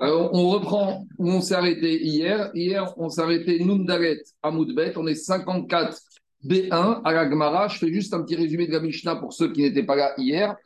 Alors, on reprend où on s'est arrêté hier. Hier, on s'est arrêté Nundaret à Moudbet. On est 54 B1 à la Gemara. Je fais juste un petit résumé de la Mishnah pour ceux qui n'étaient pas là hier.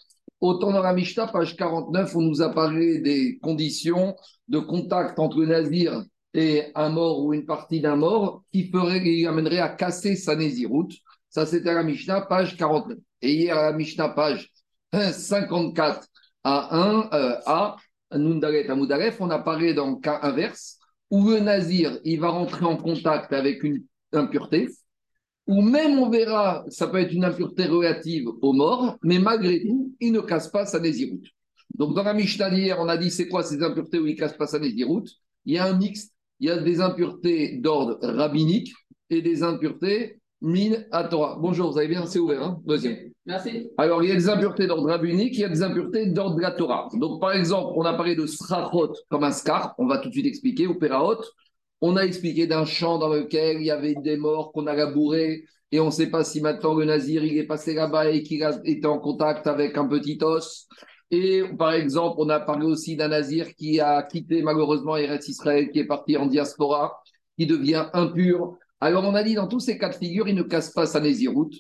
Autant dans la Mishnah, page 49, on nous a parlé des conditions de contact entre Nazir et un mort ou une partie d'un mort qui ferait, qui amènerait à casser sa Néziroute. Ça, c'était la Mishnah, page 49. Et hier, à la Mishnah, page 54 à 1, euh, à À on a parlé dans le cas inverse, où le Nazir, il va rentrer en contact avec une impureté, ou même on verra, ça peut être une impureté relative aux morts, mais malgré tout, il ne casse pas sa Néziroute. Donc dans la Mishnah d'hier, on a dit c'est quoi ces impuretés où il ne casse pas sa Néziroute Il y a un mixte, il y a des impuretés d'ordre rabbinique et des impuretés mine à Torah. Bonjour, vous avez bien, c'est ouvert, hein deuxième. Merci. Alors, il y a des impuretés d'ordre rabbinique, il y a des impuretés d'ordre de la Torah. Donc, par exemple, on a parlé de srachot comme un scar, on va tout de suite expliquer, ou péraot. On a expliqué d'un champ dans lequel il y avait des morts qu'on a labourés, et on ne sait pas si maintenant le nazir, il est passé là-bas et qu'il a été en contact avec un petit os. Et par exemple, on a parlé aussi d'un nazir qui a quitté malheureusement Eretz Israël, qui est parti en diaspora, qui devient impur. Alors, on a dit dans tous ces cas de figure, il ne casse pas sa nésiroute.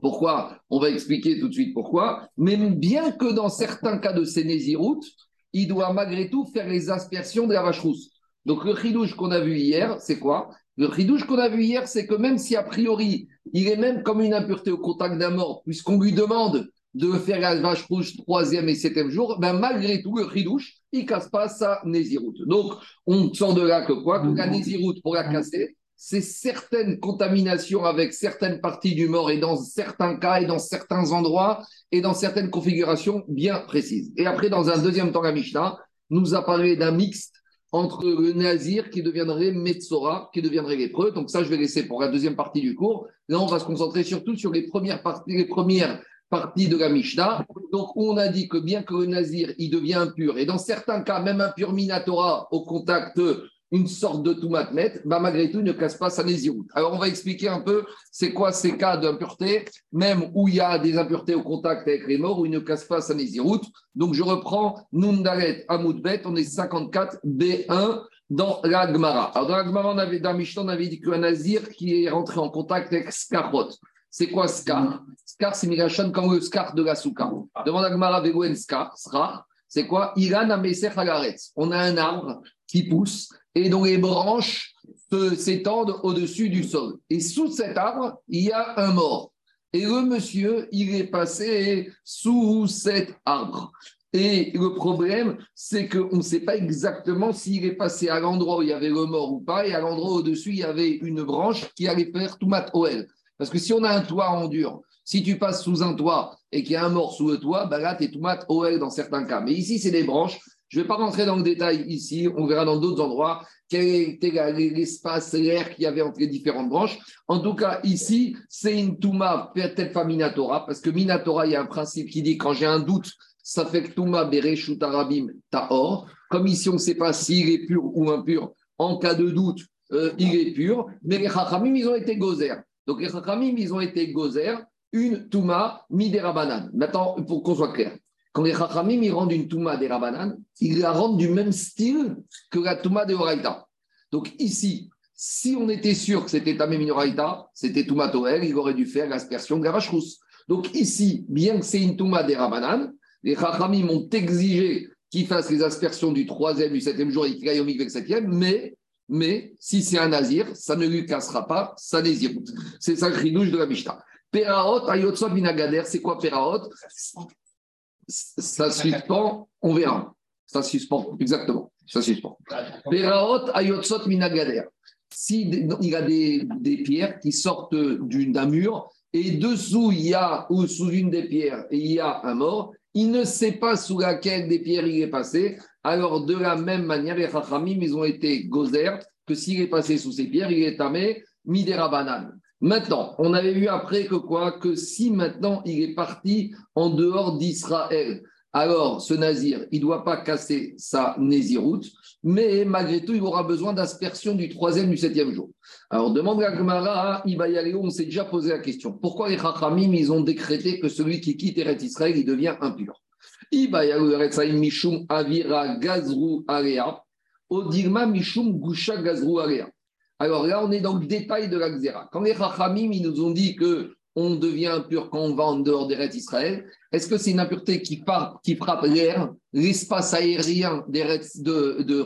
Pourquoi? On va expliquer tout de suite pourquoi. Mais bien que dans certains cas de ces nésiroutes, il doit malgré tout faire les aspersions de la vache rousse. Donc, le chidouche qu'on a vu hier, c'est quoi? Le chidouche qu'on a vu hier, c'est que même si a priori, il est même comme une impureté au contact d'un mort, puisqu'on lui demande de faire la vache rouge troisième et septième jour, ben malgré tout, le chidouche, il casse pas sa nésiroute. Donc, on sort de là que quoi? Que la nésiroute, pour la casser, c'est certaines contaminations avec certaines parties du mort et dans certains cas et dans certains endroits et dans certaines configurations bien précises. Et après, dans un deuxième temps, la Mishnah nous a parlé d'un mixte entre le nazir qui deviendrait Metzora, qui deviendrait lépreux. Donc ça, je vais laisser pour la deuxième partie du cours. Là, on va se concentrer surtout sur les premières parties, les premières parties de la Mishnah. Donc, on a dit que bien que le nazir, il devient impur, et dans certains cas, même impur minatora au contact une sorte de toumatmet, bah malgré tout, il ne casse pas sa nésiroute. Alors, on va expliquer un peu c'est quoi ces cas d'impureté, même où il y a des impuretés au contact avec les morts, où il ne casse pas sa nésiroute. Donc, je reprends Nundaret Amoudbet, on est 54 B1 dans la Gemara. Alors, dans la Gemara, on avait, dans Mishnah, on avait dit qu'un nazir qui est rentré en contact avec Scarot. C'est quoi Scar Scar, c'est Mirachan comme le Scar de la Souka. Devant la Gemara, Vegoen Scar, Srar, c'est quoi? Iran Ameser On a un arbre qui pousse et dont les branches s'étendent au-dessus du sol. Et sous cet arbre, il y a un mort. Et le monsieur, il est passé sous cet arbre. Et le problème, c'est qu'on ne sait pas exactement s'il est passé à l'endroit où il y avait le mort ou pas, et à l'endroit au-dessus, il y avait une branche qui allait faire tout mat OL. Parce que si on a un toit en dur, si tu passes sous un toit et qu'il y a un mort sous le toit, ben là, tu es tout mat OL dans certains cas. Mais ici, c'est des branches. Je ne vais pas rentrer dans le détail ici, on verra dans d'autres endroits quel était l'espace, l'air qu'il y avait entre les différentes branches. En tout cas, ici, c'est une Touma, peut-être pas Minatora, parce que Minatora, il y a un principe qui dit quand j'ai un doute, ça fait que Touma, Bereshut Arabim, Tahor. Comme ici, on ne sait pas s'il est pur ou impur. En cas de doute, euh, il est pur. Mais les Chachamim, ils ont été gozer. Donc les Chachamim, ils ont été gozer, une Touma, Midera Maintenant, pour qu'on soit clair, quand les Chachamim ils rendent une Touma des Rabanan, ils la rendent du même style que la Touma des Horaïta. Donc ici, si on était sûr que c'était Tamé Minoraïta, c'était Touma Toel, il aurait dû faire l'aspersion de la. Donc ici, bien que c'est une Touma des Rabanan, les Chachamim ont exigé qu'il fasse les aspersions du troisième, du septième jour et qu'il aille au le septième, mais, mais si c'est un nazir, ça ne lui cassera pas sa nazir. C'est ça le chidouche de la Mishnah. Peraot, Ayotsot, Minagader, c'est quoi Peraot? Ça suspend, on verra. Ça suspend, exactement. Ça suspend. Peraot ayotsot minagader. Si il y a des, des pierres qui sortent d'un mur et dessous il y a ou sous une des pierres il y a un mort, il ne sait pas sous laquelle des pierres il est passé. Alors de la même manière, les Chachamim, ils ont été gozer que s'il est passé sous ces pierres, il est tamé midera banane. Maintenant, on avait vu après que quoi? Que si maintenant il est parti en dehors d'Israël, alors ce nazir, il ne doit pas casser sa nésiroute, mais malgré tout, il aura besoin d'aspersion du troisième, du septième jour. Alors demande à Gemara, on s'est déjà posé la question. Pourquoi les Chachamim, ils ont décrété que celui qui quitte Eretz Israël, il devient impur? Mishum Avira Gazru Area, Odigma Mishum Gusha Gazru Area. Alors là, on est dans le détail de la Xéra. Quand les Chachamim, ils nous ont dit que on devient impur quand on va en dehors des rêtes d'Israël, est-ce que c'est une impureté qui, qui frappe l'air, l'espace aérien des de, de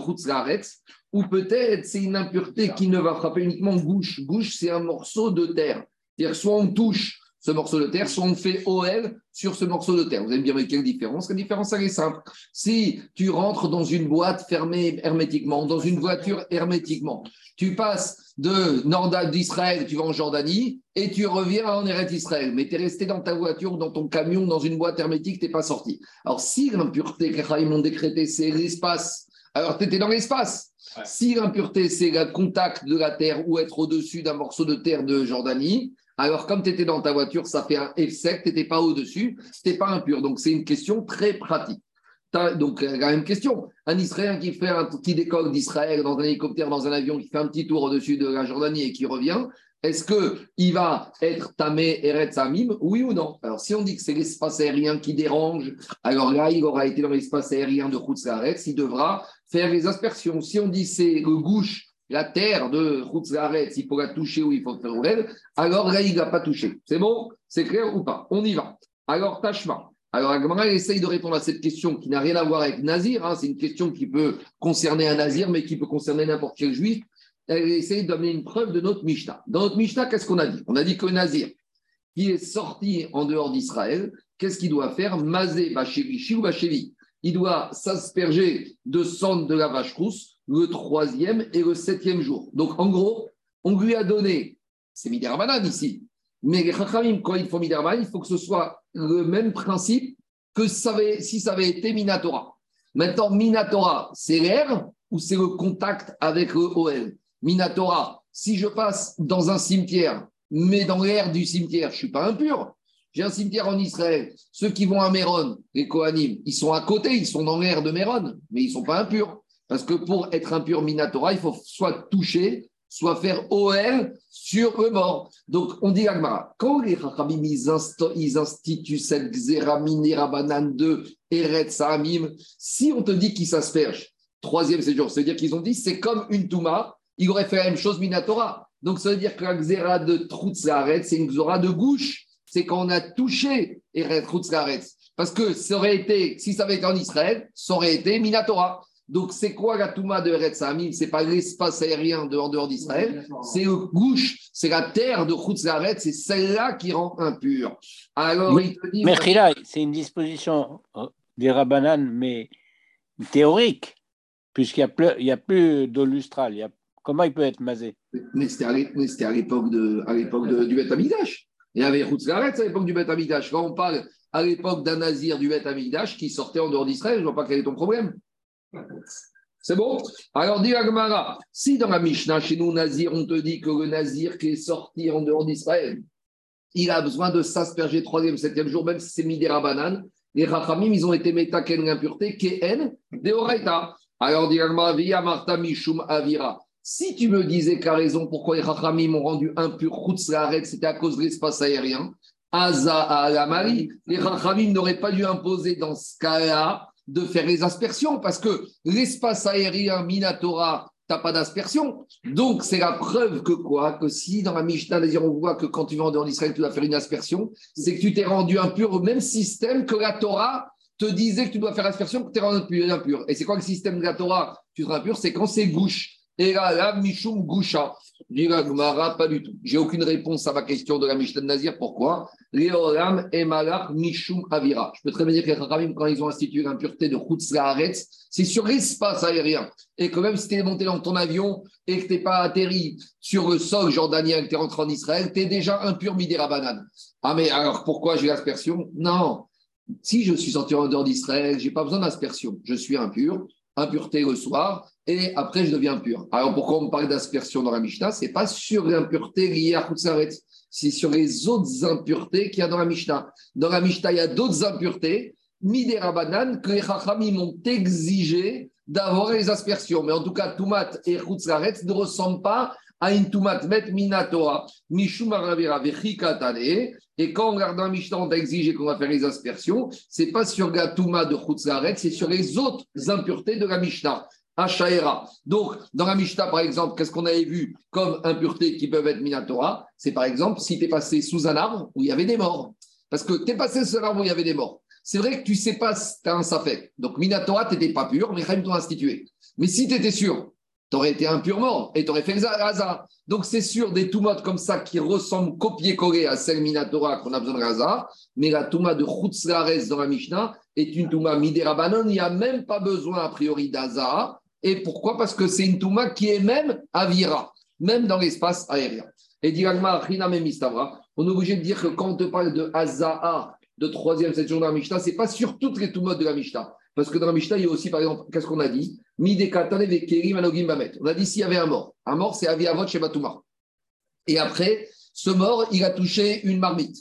ou peut-être c'est une impureté qui ne va frapper uniquement gauche. Gauche, c'est un morceau de terre. C'est-à-dire, soit on touche ce morceau de terre, soit on fait OL sur ce morceau de terre. Vous allez me dire, mais quelle différence? La différence, elle est simple. Si tu rentres dans une boîte fermée hermétiquement, dans une voiture hermétiquement, tu passes de Nord d'Israël, tu vas en Jordanie, et tu reviens en Eretz Israël, mais tu es resté dans ta voiture, dans ton camion, dans une boîte hermétique, tu n'es pas sorti. Alors, si l'impureté que m'ont décrété, c'est l'espace, alors tu étais dans l'espace. Si l'impureté, c'est le contact de la terre ou être au-dessus d'un morceau de terre de Jordanie, alors, comme tu étais dans ta voiture, ça fait un F sec, tu n'étais pas au-dessus, ce pas impur. Donc, c'est une question très pratique. Donc, la même question. Un Israélien qui, fait un, qui décolle d'Israël dans un hélicoptère, dans un avion, qui fait un petit tour au-dessus de la Jordanie et qui revient, est-ce qu'il va être tamé Eret Samim Oui ou non? Alors, si on dit que c'est l'espace aérien qui dérange, alors là, il aura été dans l'espace aérien de Khoutzlaretz, il devra faire les aspersions. Si on dit c'est le gouche la terre de Khoutzlaretz, il faut la toucher ou il faut faire ouvrir, alors là, il ne l'a pas touché. C'est bon? C'est clair ou pas? On y va. Alors, Tashma. Alors, Agmara essaye de répondre à cette question qui n'a rien à voir avec Nazir. Hein. C'est une question qui peut concerner un Nazir, mais qui peut concerner n'importe quel juif. Elle essaye d'amener une preuve de notre Mishnah. Dans notre Mishnah, qu'est-ce qu'on a dit? On a dit que Nazir, qui est sorti en dehors d'Israël, qu'est-ce qu'il doit faire? Mazé, Bachevi, ou Bachevi. Il doit s'asperger de sang de la vache rousse le troisième et le septième jour. Donc, en gros, on lui a donné, c'est Midirabanan ici, mais les Chachamim, quand ils font il faut que ce soit le même principe que si ça avait été Minatora. Maintenant, Minatora, c'est l'air ou c'est le contact avec le OL Minatora, si je passe dans un cimetière, mais dans l'air du cimetière, je ne suis pas impur. J'ai un cimetière en Israël. Ceux qui vont à Méron, les Kohanim, ils sont à côté, ils sont dans l'air de Méron, mais ils ne sont pas impurs. Parce que pour être impur Minatora, il faut soit toucher, soit faire OL sur le mort. Donc, on dit Agmara, quand les Chachamim, ils, instituent cette Xera Minerabanan de Eret Sahamim, si on te dit qu'ils s'aspergent, troisième séjour, cest à dire qu'ils ont dit c'est comme une Touma, il aurait fait la même chose Minatora. Donc, ça veut dire que la Xera de Troutzaret, c'est une Xora de gauche. C'est quand on a touché Eret Troutzaret. Parce que ça aurait été, si ça avait été en Israël, ça aurait été Minatora. Donc, c'est quoi la Touma de Eretz Ce C'est pas l'espace aérien de, en dehors d'Israël, c'est le gouche, c'est la terre de Chutzaret, c'est celle-là qui rend impur. Alors, il te dit. Mais c'est une disposition euh, des Rabbanan, mais théorique, puisqu'il n'y a, a, plus d'eau lustrale. comment il peut être masé? Mais c'était à l'époque du Beth Amidash. Il y avait Chutzaret à l'époque du Beth Amidash. Quand on parle à l'époque d'un nazir du Beth Amidash qui sortait en dehors d'Israël, je ne vois pas quel est ton problème. C'est bon? Alors, dit Agmara, si dans la Mishnah, chez nous, Nazir, on te dit que le Nazir qui est sorti en dehors d'Israël, il a besoin de s'asperger troisième, septième jour, même si c'est Midera Banane, les Rachamim, ils ont été métaken l'impureté, Kehen, Deoraita. Alors, dit Agmara, Via Marta Mishum Avira. Si tu me disais qu'a raison pourquoi les Rachamim ont rendu impur c'était à cause de l'espace aérien, Aza à la les Rachamim n'auraient pas dû imposer dans ce cas-là de faire les aspersions parce que l'espace aérien Minatora, t'as pas d'aspersion. Donc, c'est la preuve que quoi? Que si dans la Mishnah, on voit que quand tu vas en d'Israël, tu dois faire une aspersion, c'est que tu t'es rendu impur au même système que la Torah te disait que tu dois faire aspersion, que tu es rendu impur. Et c'est quoi le système de la Torah? Tu seras impur, c'est quand c'est gouche. Et là, là, Mishum Gusha. pas du tout. J'ai aucune réponse à ma question de la Mishnah Nazir. Pourquoi? Léoram et Mishum Avira. Je peux très bien dire que les quand ils ont institué l'impureté de Haaretz, c'est sur l'espace aérien. Et que même si tu es monté dans ton avion et que tu n'es pas atterri sur le sol jordanien, que tu es rentré en Israël, tu es déjà impur Midera Banane. Ah, mais alors pourquoi j'ai l'aspersion? Non. Si je suis sorti en dehors d'Israël, je n'ai pas besoin d'aspersion. Je suis impur impureté le soir, et après je deviens pur. Alors pourquoi on parle d'aspersion dans la Mishnah? Ce n'est pas sur l'impureté liée à Khutsaret, c'est sur les autres impuretés qu'il y a dans la Mishnah. Dans la Mishnah, il y a d'autres impuretés, Midera que les Chachamim ont exigé d'avoir les aspersions. Mais en tout cas, Toumat et Khutsaret ne ressemblent pas Et quand on regarde un Mishnah, on a exigé qu'on va faire les aspersions, c'est pas sur la Touma de Chutzaret, c'est sur les autres impuretés de la Mishnah. Achaera. Donc, dans la Mishnah, par exemple, qu'est-ce qu'on avait vu comme impuretés qui peuvent être Minatora C'est par exemple si tu es passé sous un arbre où il y avait des morts. Parce que tu es passé sous un arbre où il y avait des morts. C'est vrai que tu sais pas tu as un safek. Donc, Minatora, tu n'étais pas pur, mais Chaim t'ont institué. Mais si tu étais sûr, tu aurais été impur mort et fait le. Donc, c'est sûr, des toumotes comme ça qui ressemblent copier-coller à celle Minatora qu'on a besoin de Raza. Mais la touma de Chutzlares dans la Mishnah est une touma Miderabanon. Il n'y a même pas besoin, a priori, d'Aza. Et pourquoi? Parce que c'est une touma qui est même avira, même dans l'espace aérien. Et Diragma, on est obligé de dire que quand on te parle de Azaa, de troisième section de la Mishnah, ce n'est pas sur toutes les toumotes de la Mishnah. Parce que dans la Mishnah, il y a aussi, par exemple, qu'est-ce qu'on a dit? On a dit s'il y avait un mort. Un mort, c'est Aviavot chez Batouma. Et après, ce mort, il a touché une marmite.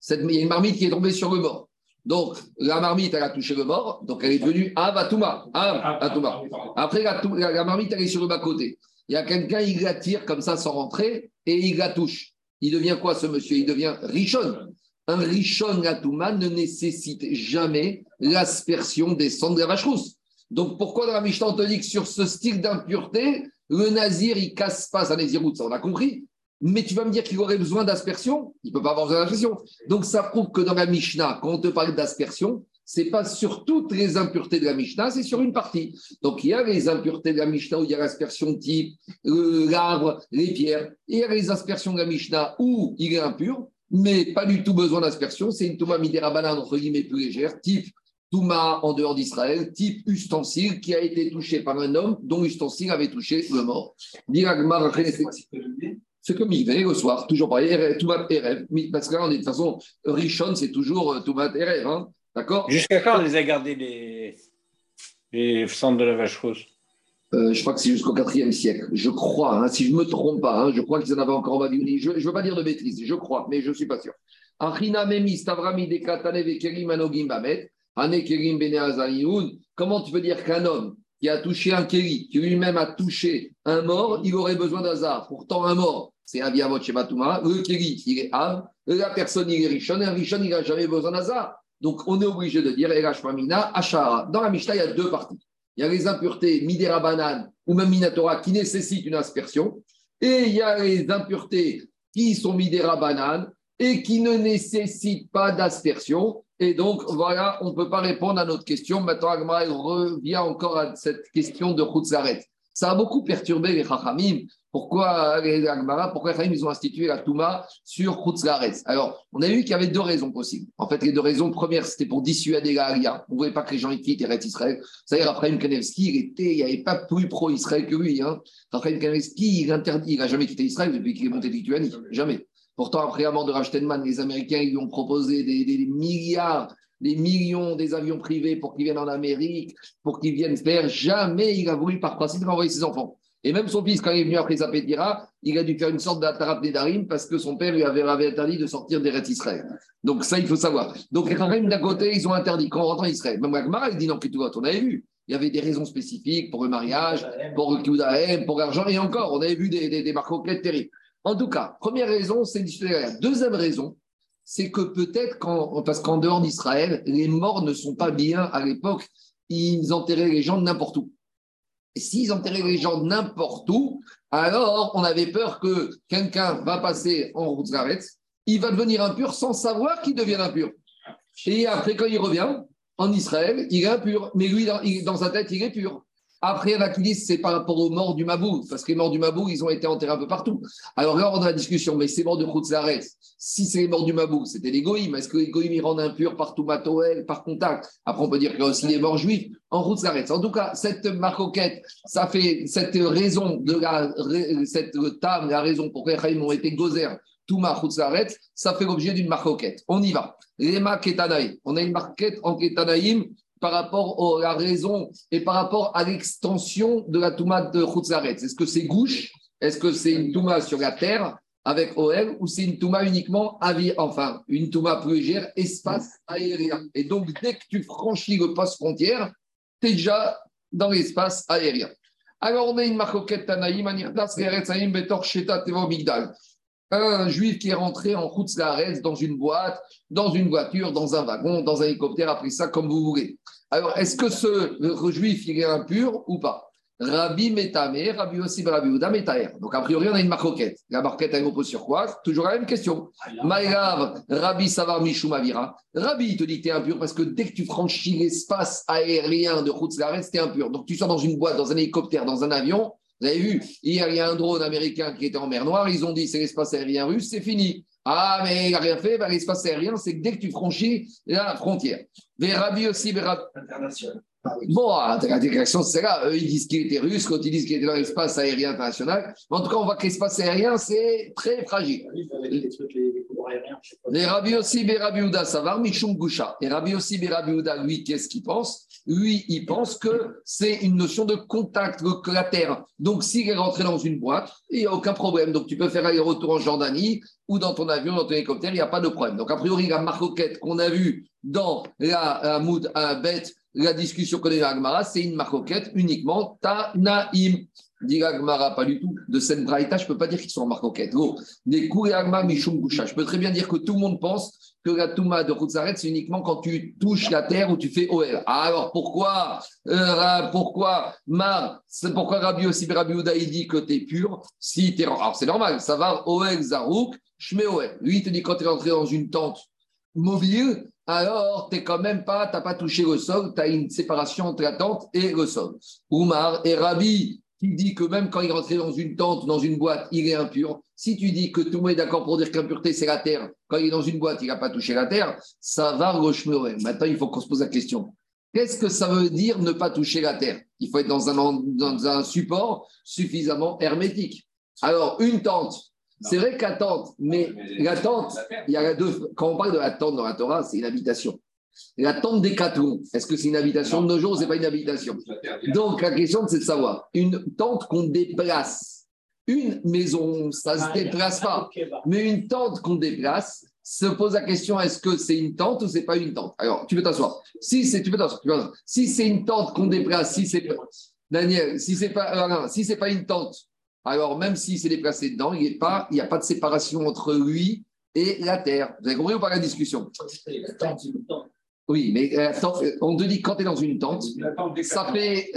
Cette, il y a une marmite qui est tombée sur le mort. Donc, la marmite, elle a touché le mort, donc elle est devenue Avatuma. Avatuma. Après, la, marmite, elle est sur le bas-côté. Il y a quelqu'un, il la tire comme ça sans rentrer et il la touche. Il devient quoi ce monsieur? Il devient Richon. Un Richon Atouma ne nécessite jamais l'aspersion des cendres de la vache. Donc pourquoi dans la Mishnah on te dit que sur ce style d'impureté, le nazir il casse pas sa naziroute? Ça on a compris. Mais tu vas me dire qu'il aurait besoin d'aspersion? Il ne peut pas avoir besoin d'aspersion. Donc ça prouve que dans la Mishnah, quand on te parle d'aspersion, c'est pas sur toutes les impuretés de la Mishnah, c'est sur une partie. Donc il y a les impuretés de la Mishnah où il y a l'aspersion type, l'arbre, les pierres. Et il y a les aspersions de la Mishnah où il est impur, mais pas du tout besoin d'aspersion. C'est une Touma banane entre guillemets plus légère, type Touma en dehors d'Israël, type ustensile qui a été touché par un homme dont l'ustensile avait touché le mort. C'est comme il le soir, toujours pareil, Toumat Erev. Parce que là, on est de toute façon, Rishon, c'est toujours euh, Toumat Erev. Hein, D'accord? Jusqu'à quand on les a gardés les, les de la vache rousse euh, je crois que c'est jusqu'au 4e siècle. Je crois, hein, si je ne me trompe pas, hein, je crois qu'ils en avaient encore en Babylonie. Je ne veux pas dire de bêtises, je crois, mais je ne suis pas sûr. Comment tu peux dire qu'un homme qui a touché un kéli, qui lui-même a touché un mort, il aurait besoin d'hasard Pourtant, un mort, c'est Aviavot Shematuma. Le Kiri, il est Av. La personne, il est Rishon. Et un Rishon, il n'a jamais besoin d'Azar. Donc, on est obligé de dire. Dans la Mishnah, il y a deux parties. Il y a les impuretés Midera Banan ou même Minatora qui nécessitent une aspersion. Et il y a les impuretés qui sont Midera Banan et qui ne nécessitent pas d'aspersion. Et donc, voilà, on ne peut pas répondre à notre question. Maintenant, Agmar revient encore à cette question de Khutzaret. Ça a beaucoup perturbé les Chachamim. Pourquoi les Agmara, pourquoi ils ont institué la Touma sur Khutzlares Alors, on a vu qu'il y avait deux raisons possibles. En fait, les deux raisons, première, c'était pour dissuader la Alia. On ne voulait pas que les gens quittent Eretz Israël. C'est-à-dire, Raphaël Kanevski, il était, il n'y avait pas plus pro-Israël que lui. Hein. Raphaël Kanevski, il interdit, il n'a jamais quitté Israël depuis qu'il est monté de Lituanie. Jamais. Pourtant, après la mort de Rachtenman, les Américains, lui ont proposé des milliards des millions des avions privés pour qu'ils viennent en Amérique, pour qu'ils viennent faire. Jamais il a voulu, par principe, envoyer ses enfants. Et même son fils, quand il est venu après Zapétira, il a dû faire une sorte d'attrape Darim parce que son père lui avait, interdit de sortir des rêtes Israël. Donc ça, il faut savoir. Donc les d'un côté, ils ont interdit quand on rentre en Israël. Même Agmara, il dit non, on avait vu. Il y avait des raisons spécifiques pour le mariage, pour le Kudahem, pour l'argent, et encore, on avait vu des, des, des terribles. En tout cas, première raison, c'est discuter. Deuxième raison, c'est que peut-être, parce qu'en dehors d'Israël, les morts ne sont pas bien à l'époque, ils enterraient les gens n'importe où. S'ils enterraient les gens n'importe où, alors on avait peur que quelqu'un va passer en route il va devenir impur sans savoir qu'il devient impur. Et après, quand il revient en Israël, il est impur. Mais lui, dans sa tête, il est pur. Après, il y c'est par rapport aux morts du Mabou, parce que les morts du Mabou, ils ont été enterrés un peu partout. Alors là, on a la discussion, mais ces morts de Khoutzares, si c'est les morts du Mabou, c'était les Goïm. Est-ce que les Goïm, ils rendent impurs par par contact? Après, on peut dire qu'il y a aussi les morts juifs en Khoutzares. En tout cas, cette marcoquette, ça fait cette raison de la, cette table, la raison pour laquelle ils ont été gozer Touma Khoutzaret, ça fait l'objet d'une marcoquette. On y va. Lema Ketanaïm. On a une marquette en Ketanaïm par rapport à la raison et par rapport à l'extension de la Touma de Khutzaret. Est-ce que c'est gauche? Est-ce que c'est une Touma sur la terre avec OL ou c'est une Touma uniquement à vie, enfin, une Touma plus légère, espace aérien. Et donc, dès que tu franchis le poste frontière, tu es déjà dans l'espace aérien. Alors, on a une marcoquette Tanaïm, Betor Sheta Migdal. Un juif qui est rentré en Khutzlaaretz dans une boîte, dans une voiture, dans un wagon, dans un hélicoptère, après ça, comme vous voulez. Alors, est-ce que ce juif, il est impur ou pas? Rabbi Metame, Rabbi aussi Rabbi Uda Metaer. Donc, a priori, on a une marcoquette. La marquette, elle repose sur quoi Toujours la même question. Maïrav, Rabbi Savar Mishumavira. Rabbi, il te dit que tu es impur parce que dès que tu franchis l'espace aérien de Khutzlaaretz, tu es impur. Donc, tu sors dans une boîte, dans un hélicoptère, dans un avion. Vous avez vu, hier, il y a un drone américain qui était en mer Noire. Ils ont dit c'est l'espace aérien russe, c'est fini. Ah, mais il n'a rien fait. Ben, l'espace aérien, c'est que dès que tu franchis la frontière. Rabbi aussi, Rabbi. International. Bon, la déclaration, c'est là. Eux, ils disent qu'il était russe, quand ils disent qu'il était dans l'espace aérien international. en tout cas, on voit que l'espace aérien, c'est très fragile. Les Rabbi aussi, Rabbi Ouda, Savar, Mishum Gusha. Et Rabbi aussi, Rabbi Ouda, lui, qu'est-ce qu'il pense? Lui, il pense que c'est une notion de contact avec la terre. Donc, s'il est rentré dans une boîte, il n'y a aucun problème. Donc, tu peux faire aller-retour en Jordanie ou dans ton avion, dans ton hélicoptère, il n'y a pas de problème. Donc, a priori, la marcoquette qu'on a vue dans la, moud, un bête, la discussion qu'on a eu Agmara, c'est une marcoquette uniquement Tanaïm. Dit Agmara, pas du tout. De cette braïta, je ne peux pas dire qu'ils sont en marcoquette. Des Mishum Je peux très bien dire que tout le monde pense que la Touma de Khutzaret, c'est uniquement quand tu touches la terre ou tu fais OL. Alors pourquoi, euh, pourquoi, pourquoi Rabbi aussi Rabbi il dit que tu es pur si es, Alors c'est normal, ça va OL Zarouk, Shme OL. Lui, il te dit quand tu es rentré dans une tente mobile, alors tu quand même pas, tu pas touché le sol, tu as une séparation entre la tente et le sol. Oumar et Rabbi, qui dit que même quand il est rentré dans une tente, dans une boîte, il est impur. Si tu dis que tout le monde est d'accord pour dire qu'impureté, c'est la terre, quand il est dans une boîte, il n'a pas touché la terre, ça va rochemeurer. Maintenant, il faut qu'on se pose la question. Qu'est-ce que ça veut dire ne pas toucher la terre? Il faut être dans un, dans un support suffisamment hermétique. Alors, une tente, c'est vrai que la tente, mais la tente, il y a deux. Quand on parle de la tente dans la Torah, c'est une habitation. La tente des quatre est-ce que c'est une habitation de nos jours ou c'est pas une habitation Donc la question, c'est de savoir une tente qu'on déplace. Une maison, ça ne se déplace pas. Mais une tente qu'on déplace, se pose la question est-ce que c'est une tente ou c'est pas une tente? Alors, tu peux t'asseoir. Si c'est, tu peux t'asseoir. Si c'est une tente qu'on déplace, si c'est Daniel, si c'est pas, euh, si c'est pas une tente alors même s'il s'est déplacé dedans, il n'y a pas de séparation entre lui et la terre. Vous avez compris ou pas la discussion? Oui, mais euh, on te dit quand tu es dans une tente, ça fait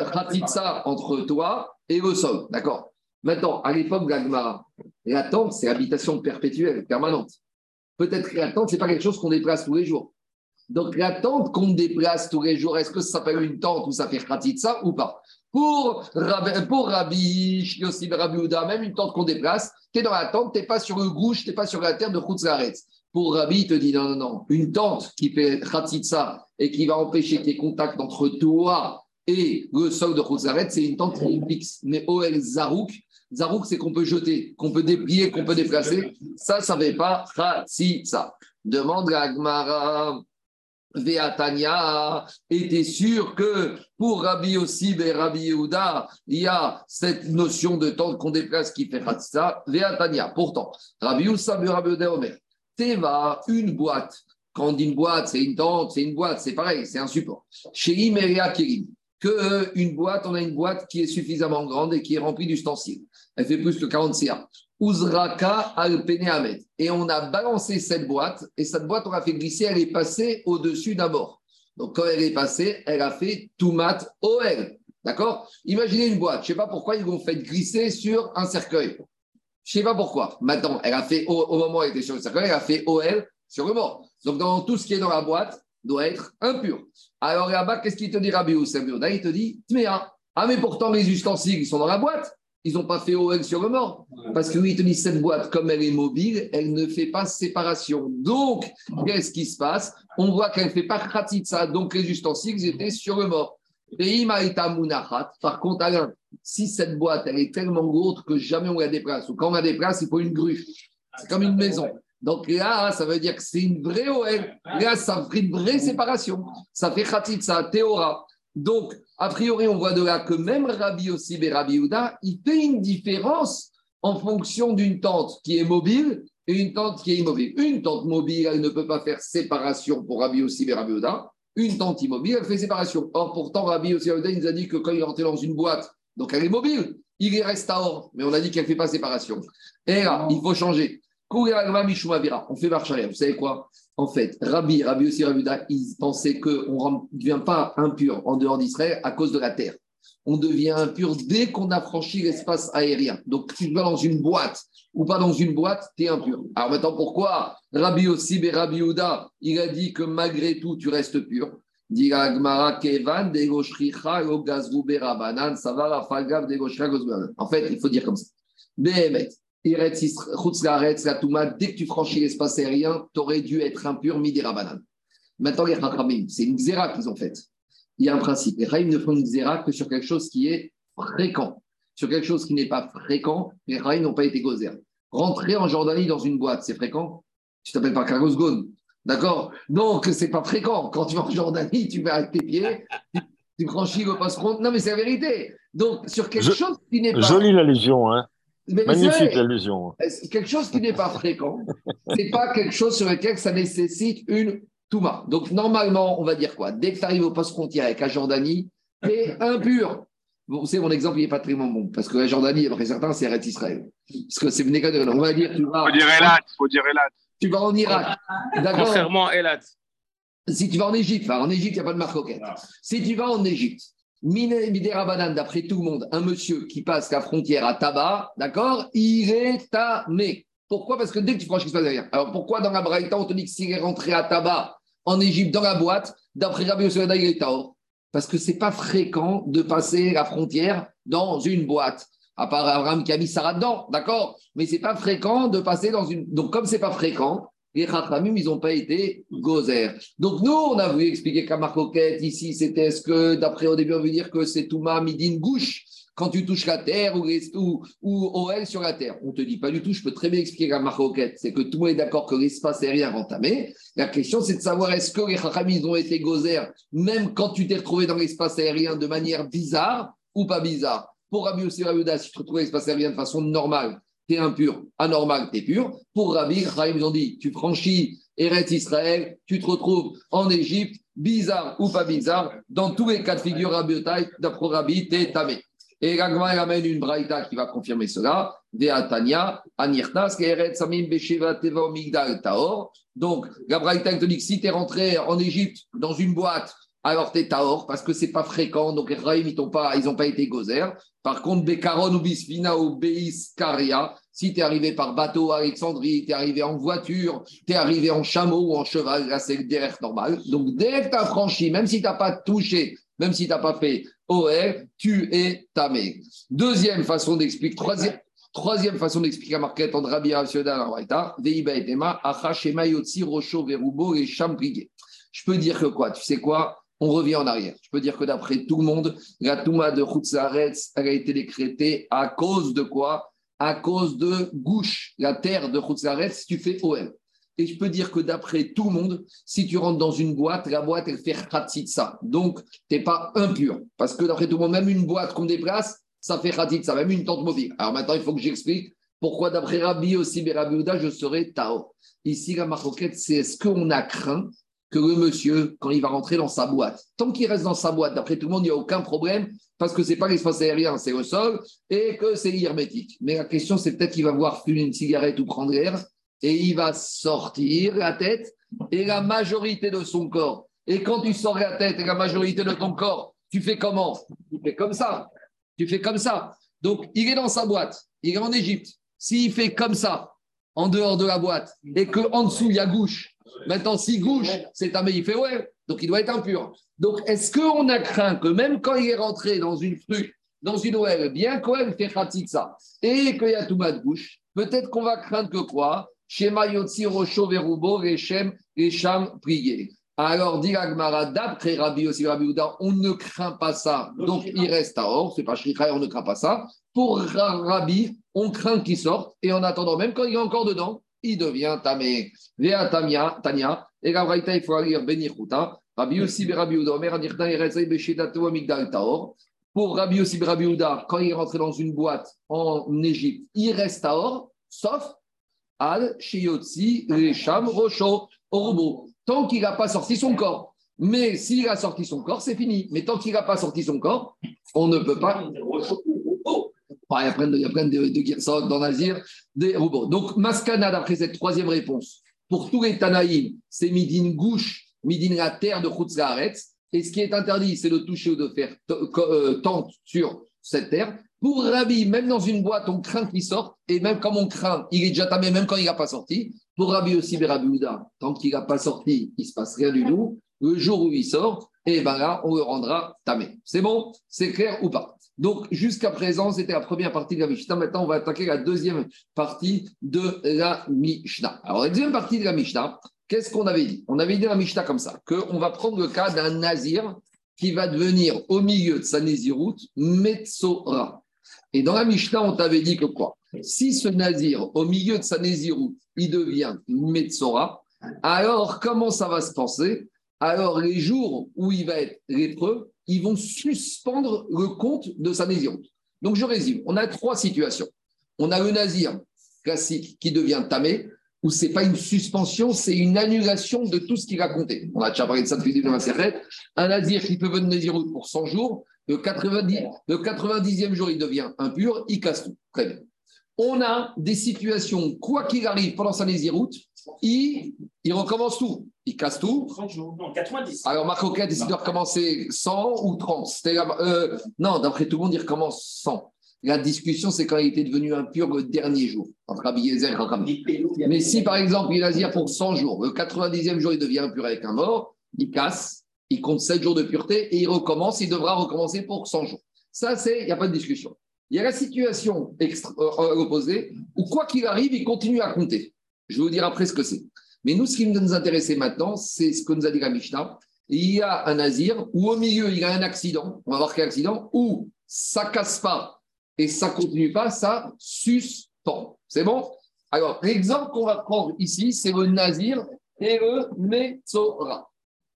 ça entre toi et le sol. D'accord? Maintenant, à l'époque de l'Agmara, la tente, c'est habitation perpétuelle, permanente. Peut-être que la tente, ce n'est pas quelque chose qu'on déplace tous les jours. Donc la tente qu'on déplace tous les jours, est-ce que ça s'appelle une tente ou ça fait ça ou pas? Pour, pour Rabbi aussi Rabbi Ouda, même une tente qu'on déplace, tu es dans la tente, tu n'es pas sur le gouche, tu n'es pas sur la terre de Khutzlaretz. Pour Rabbi, te dit non, non, non. Une tente qui fait Khatitsa et qui va empêcher tes contacts entre toi et le sol de Khutzlaretz, c'est une tente qui fixe. Mais OL Zarouk, Zarouk, c'est qu'on peut jeter, qu'on peut déplier, qu'on peut déplacer. Ça, ça ne fait pas Khatitsa. Demande à Agmara. Veatania était sûr que pour Rabbi aussi et Rabbi Yehuda, il y a cette notion de temps qu'on déplace qui fait ça. Veatania. Pourtant, Rabbi Youssef et Rabbi Yehuda Teva, une boîte. Quand on dit une boîte, c'est une tente, c'est une boîte, c'est pareil, c'est un support. Chez Imeria Kirim, que euh, une boîte, on a une boîte qui est suffisamment grande et qui est remplie d'ustensiles. Elle fait plus que 40 CA. Uzraka al Penehamet. Et on a balancé cette boîte, et cette boîte, on a fait glisser, elle est passée au-dessus d'un bord. Donc, quand elle est passée, elle a fait Toumat OL. D'accord? Imaginez une boîte, je ne sais pas pourquoi ils l'ont fait glisser sur un cercueil. Je ne sais pas pourquoi. Maintenant, elle a fait, au, moment où elle était sur le cercueil, elle a fait OL sur le mort. Donc, dans tout ce qui est dans la boîte, doit être impur. Alors là-bas, qu'est-ce qu'il te dit Rabbi Youssef Il te dit Tméa. Ah, mais pourtant, les ustensiles, ils sont dans la boîte ils n'ont pas fait OL sur le mort. Parce que oui, te dit, cette boîte, comme elle est mobile, elle ne fait pas séparation. Donc, qu'est-ce qui se passe? On voit qu'elle ne fait pas ça. Donc, les ustensiles étaient sur le mort. Par contre, Alain, si cette boîte, elle est tellement lourde que jamais on la déplace, ou quand on la déplace, il faut une grue. C'est comme une maison. Donc là, ça veut dire que c'est une vraie OL. Là, ça fait une vraie séparation. Ça fait ça, théora. Donc, a priori, on voit de là que même Rabbi aussi et Rabbi Ouda, il fait une différence en fonction d'une tente qui est mobile et une tente qui est immobile. Une tente mobile, elle ne peut pas faire séparation pour Rabbi aussi et Rabbi Ouda. Une tente immobile, elle fait séparation. Or, pourtant, Rabbi aussi il nous a dit que quand il est rentré dans une boîte Donc elle est mobile. Il est reste à or, mais on a dit qu'elle ne fait pas séparation. Et là, il faut changer. On fait marche arrière. Vous savez quoi? En fait, Rabbi, Rabbi aussi, Rabbi ils pensaient qu'on ne devient pas impur en dehors d'Israël à cause de la terre. On devient impur dès qu'on a franchi l'espace aérien. Donc, si tu vas dans une boîte ou pas dans une boîte, tu es impur. Alors maintenant, pourquoi? Rabbi aussi et Rabbi Ouda, il a dit que malgré tout, tu restes pur en fait, il faut dire comme ça. dès que tu franchis l'espace aérien, tu aurais dû être impur midi rabanan. Maintenant, les Chachamim, c'est une zéra qu'ils ont faite. Il y a un principe. Les Chachamim ne font une zéra que sur quelque chose qui est fréquent. Sur quelque chose qui n'est pas fréquent, les Chachamim n'ont pas été gozer. Rentrer en Jordanie dans une boîte, c'est fréquent Tu t'appelles pas Carlos. D'accord? Donc, c'est pas fréquent. Quand tu vas en Jordanie, tu vas avec tes pieds, tu, franchis le passe-compte. Non, mais c'est la vérité. Donc, sur quelque chose qui n'est pas. Jolie l'allusion, hein Magnifique l'allusion. Quelque chose qui n'est pas fréquent, c'est pas quelque chose sur lequel ça nécessite une Touma. Donc, normalement, on va dire quoi? Dès que tu arrives au poste frontière avec la Jordanie, tu es impur. Bon, vous savez, mon exemple, il n'est pas très bon, parce que la Jordanie, après certains, c'est Red Israël. Parce que c'est On va dire, tu vas. Faut dire Elat, faut dire Elat tu vas en Irak. D'accord. Contrairement à Elat. Si tu vas en Égypte, en Égypte, il n'y a pas de marque Si tu vas en Égypte, Midera d'après tout le monde, un monsieur qui passe la frontière à Tabar, d'accord, il est tamé. Pourquoi? Parce que dès que tu franchis pas derrière. Alors pourquoi dans la Braïta, on te dit que s'il est rentré à Tabar, en Égypte, dans la boîte, d'après Rabbi est Parce que ce n'est pas fréquent de passer la frontière dans une boîte à part Abraham qui a mis Sarah dedans, d'accord? Mais c'est pas fréquent de passer dans une. Donc, comme c'est pas fréquent, les Khatramim, ils n'ont pas été gozer. Donc, nous, on a voulu expliquer qu'à Marcoquette, ici, c'était est-ce que, d'après au début, on veut dire que c'est Touma Midin Gouche, quand tu touches la terre ou, ou, ou OL sur la terre. On te dit pas du tout, je peux très bien expliquer à Marcoquette, c'est que tout le monde est d'accord que l'espace aérien entamé. La question, c'est de savoir est-ce que les Khatramim, ont été gozer, même quand tu t'es retrouvé dans l'espace aérien de manière bizarre ou pas bizarre? Pour Rabbi aussi, si tu te retrouves à l'espace aérien de façon normale, tu es impur. Anormal, tu es pur. Pour Rabbi, ils ont dit tu franchis Eretz Israël, tu te retrouves en Égypte, bizarre ou pas bizarre, dans tous les cas de figure, Rabbi d'après Rabbi, tu es tamé. Et Gagma il amène une braïta qui va confirmer cela. De Atania, Anirtas, Eretz Samim Besheva Teva Migdal Taor. Donc, la braïta te dit que si tu es rentré en Égypte dans une boîte alors tu es Taor, parce que c'est pas fréquent, donc Raïm, ils n'ont pas, pas été gozer. Par contre, Bekaron ou Bisfina ou Karia, si tu es arrivé par bateau à Alexandrie, tu es arrivé en voiture, tu es arrivé en chameau ou en cheval, là c'est derrière normal. Donc dès que tu as franchi, même si tu n'as pas touché, même si tu n'as pas fait OR, tu es tamé. Deuxième façon d'expliquer, troisième, troisième façon d'expliquer la marquette en Rabbi Raviodal en Raïta, Veiba et Tema, Achashema Yotsi, Rocho, Verubo et Champrigué. Je peux dire que quoi? Tu sais quoi? On revient en arrière. Je peux dire que d'après tout le monde, la Touma de Khutzaretz, elle a été décrétée à cause de quoi? À cause de Gouche, la terre de Khutzaretz, tu fais OL. Et je peux dire que d'après tout le monde, si tu rentres dans une boîte, la boîte, elle fait ça. Donc, tu n'es pas impur. Parce que d'après tout le monde, même une boîte qu'on déplace, ça fait ça, même une tente mobile. Alors maintenant, il faut que j'explique pourquoi d'après Rabbi aussi, mais Rabbi je serai Tao. Ici, la maroquette, c'est est-ce qu'on a craint que le monsieur, quand il va rentrer dans sa boîte, tant qu'il reste dans sa boîte, d'après tout le monde, il n'y a aucun problème, parce que ce n'est pas l'espace aérien, c'est au sol, et que c'est hermétique. Mais la question, c'est peut-être qu'il va voir fumer une cigarette ou prendre l'air, et il va sortir la tête et la majorité de son corps. Et quand tu sors la tête et la majorité de ton corps, tu fais comment? Tu fais comme ça. Tu fais comme ça. Donc, il est dans sa boîte, il est en Égypte. S'il fait comme ça, en dehors de la boîte, et qu'en dessous, il y a gauche, Maintenant, si gauche, c'est un il fait ouais, donc il doit être impur. Donc, est-ce qu'on a craint que même quand il est rentré dans une fruit, dans une OL, bien qu'elle fait ça, et qu'il y a tout de bouche, peut-être qu'on va craindre que quoi? Shema Rocho Verubo Rechem Recham prier. Alors, dit Agmara, d'après Rabbi aussi, Rabbi on ne craint pas ça. Donc, il reste à or. C'est pas Shricha, on ne craint pas ça. Pour Rabbi, on craint qu'il sorte. Et en attendant, même quand il est encore dedans, il devient tamé. Vea tamia, tania, et la vraïta, il faut lire Benichuta. Rabbi Yossi Rabbi Uda, Omer Anirtan Eretzai Beshetato Amigdal Taor. Pour Rabbi Yossi Rabbi Uda, quand il est rentré dans une boîte en Égypte, il reste à or, sauf Al Shiotzi Resham Rocho Orobo. Tant qu'il n'a pas sorti son corps. Mais s'il a sorti son corps, c'est fini. Mais tant qu'il n'a pas sorti son corps, on ne peut pas. Il y a plein de, de, dans Nazir, des robots. Donc, Maskana, d'après cette troisième réponse, pour tous les Tanaïm, c'est Midin Gouche, Midin la terre de Khutzlaaretz. Et ce qui est interdit, c'est de toucher ou de faire euh, tente sur cette terre. Pour Rabbi, même dans une boîte, on craint qu'il sorte, et même comme on craint, il est déjà tamé, même quand il n'a pas sorti. Pour Rabbi aussi, Rabbi tant qu'il n'a pas sorti, il ne se passe rien du tout. Le jour où il sort, et ben là, on le rendra tamé. C'est bon? C'est clair ou pas? Donc, jusqu'à présent, c'était la première partie de la Mishnah. Maintenant, on va attaquer la deuxième partie de la Mishnah. Alors, la deuxième partie de la Mishnah, qu'est-ce qu'on avait dit? On avait dit la Mishnah comme ça, qu'on va prendre le cas d'un nazir qui va devenir au milieu de sa naziroute Metzora. Et dans la Mishnah, on t'avait dit que quoi? Si ce nazir, au milieu de sa naziroute, il devient Metzora, alors comment ça va se passer alors les jours où il va être lépreux, ils vont suspendre le compte de sa naziroute. Donc je résume, on a trois situations. On a le nazir classique qui devient tamé, où c'est pas une suspension, c'est une annulation de tout ce qu'il a compté. On a déjà parlé de ça depuis le de Un nazir qui peut venir naziroute pour 100 jours, le, 90, le 90e jour, il devient impur, il casse tout. Très bien. On a des situations, quoi qu'il arrive pendant sa naziroute, il, il recommence tout. Il casse tout. 30 jours, non, 90. Alors, Marc Roquette décide de recommencer 100 ou 30. Euh, non, d'après tout le monde, il recommence 100. La discussion, c'est quand il était devenu impur le dernier jour, entre Rabbi et Mais si, par exemple, il a dire pour 100 jours, le 90e jour, il devient impur avec un mort, il casse, il compte 7 jours de pureté et il recommence, il devra recommencer pour 100 jours. Ça, c'est, il n'y a pas de discussion. Il y a la situation extra, euh, opposée où, quoi qu'il arrive, il continue à compter. Je vais vous dire après ce que c'est. Mais nous, ce qui nous intéresse maintenant, c'est ce que nous a dit la Mishnah. Il y a un nazir où au milieu, il y a un accident, on va voir quel accident, où ça casse pas et ça continue pas, ça suspend. C'est bon? Alors, l'exemple qu'on va prendre ici, c'est le nazir et le metzora.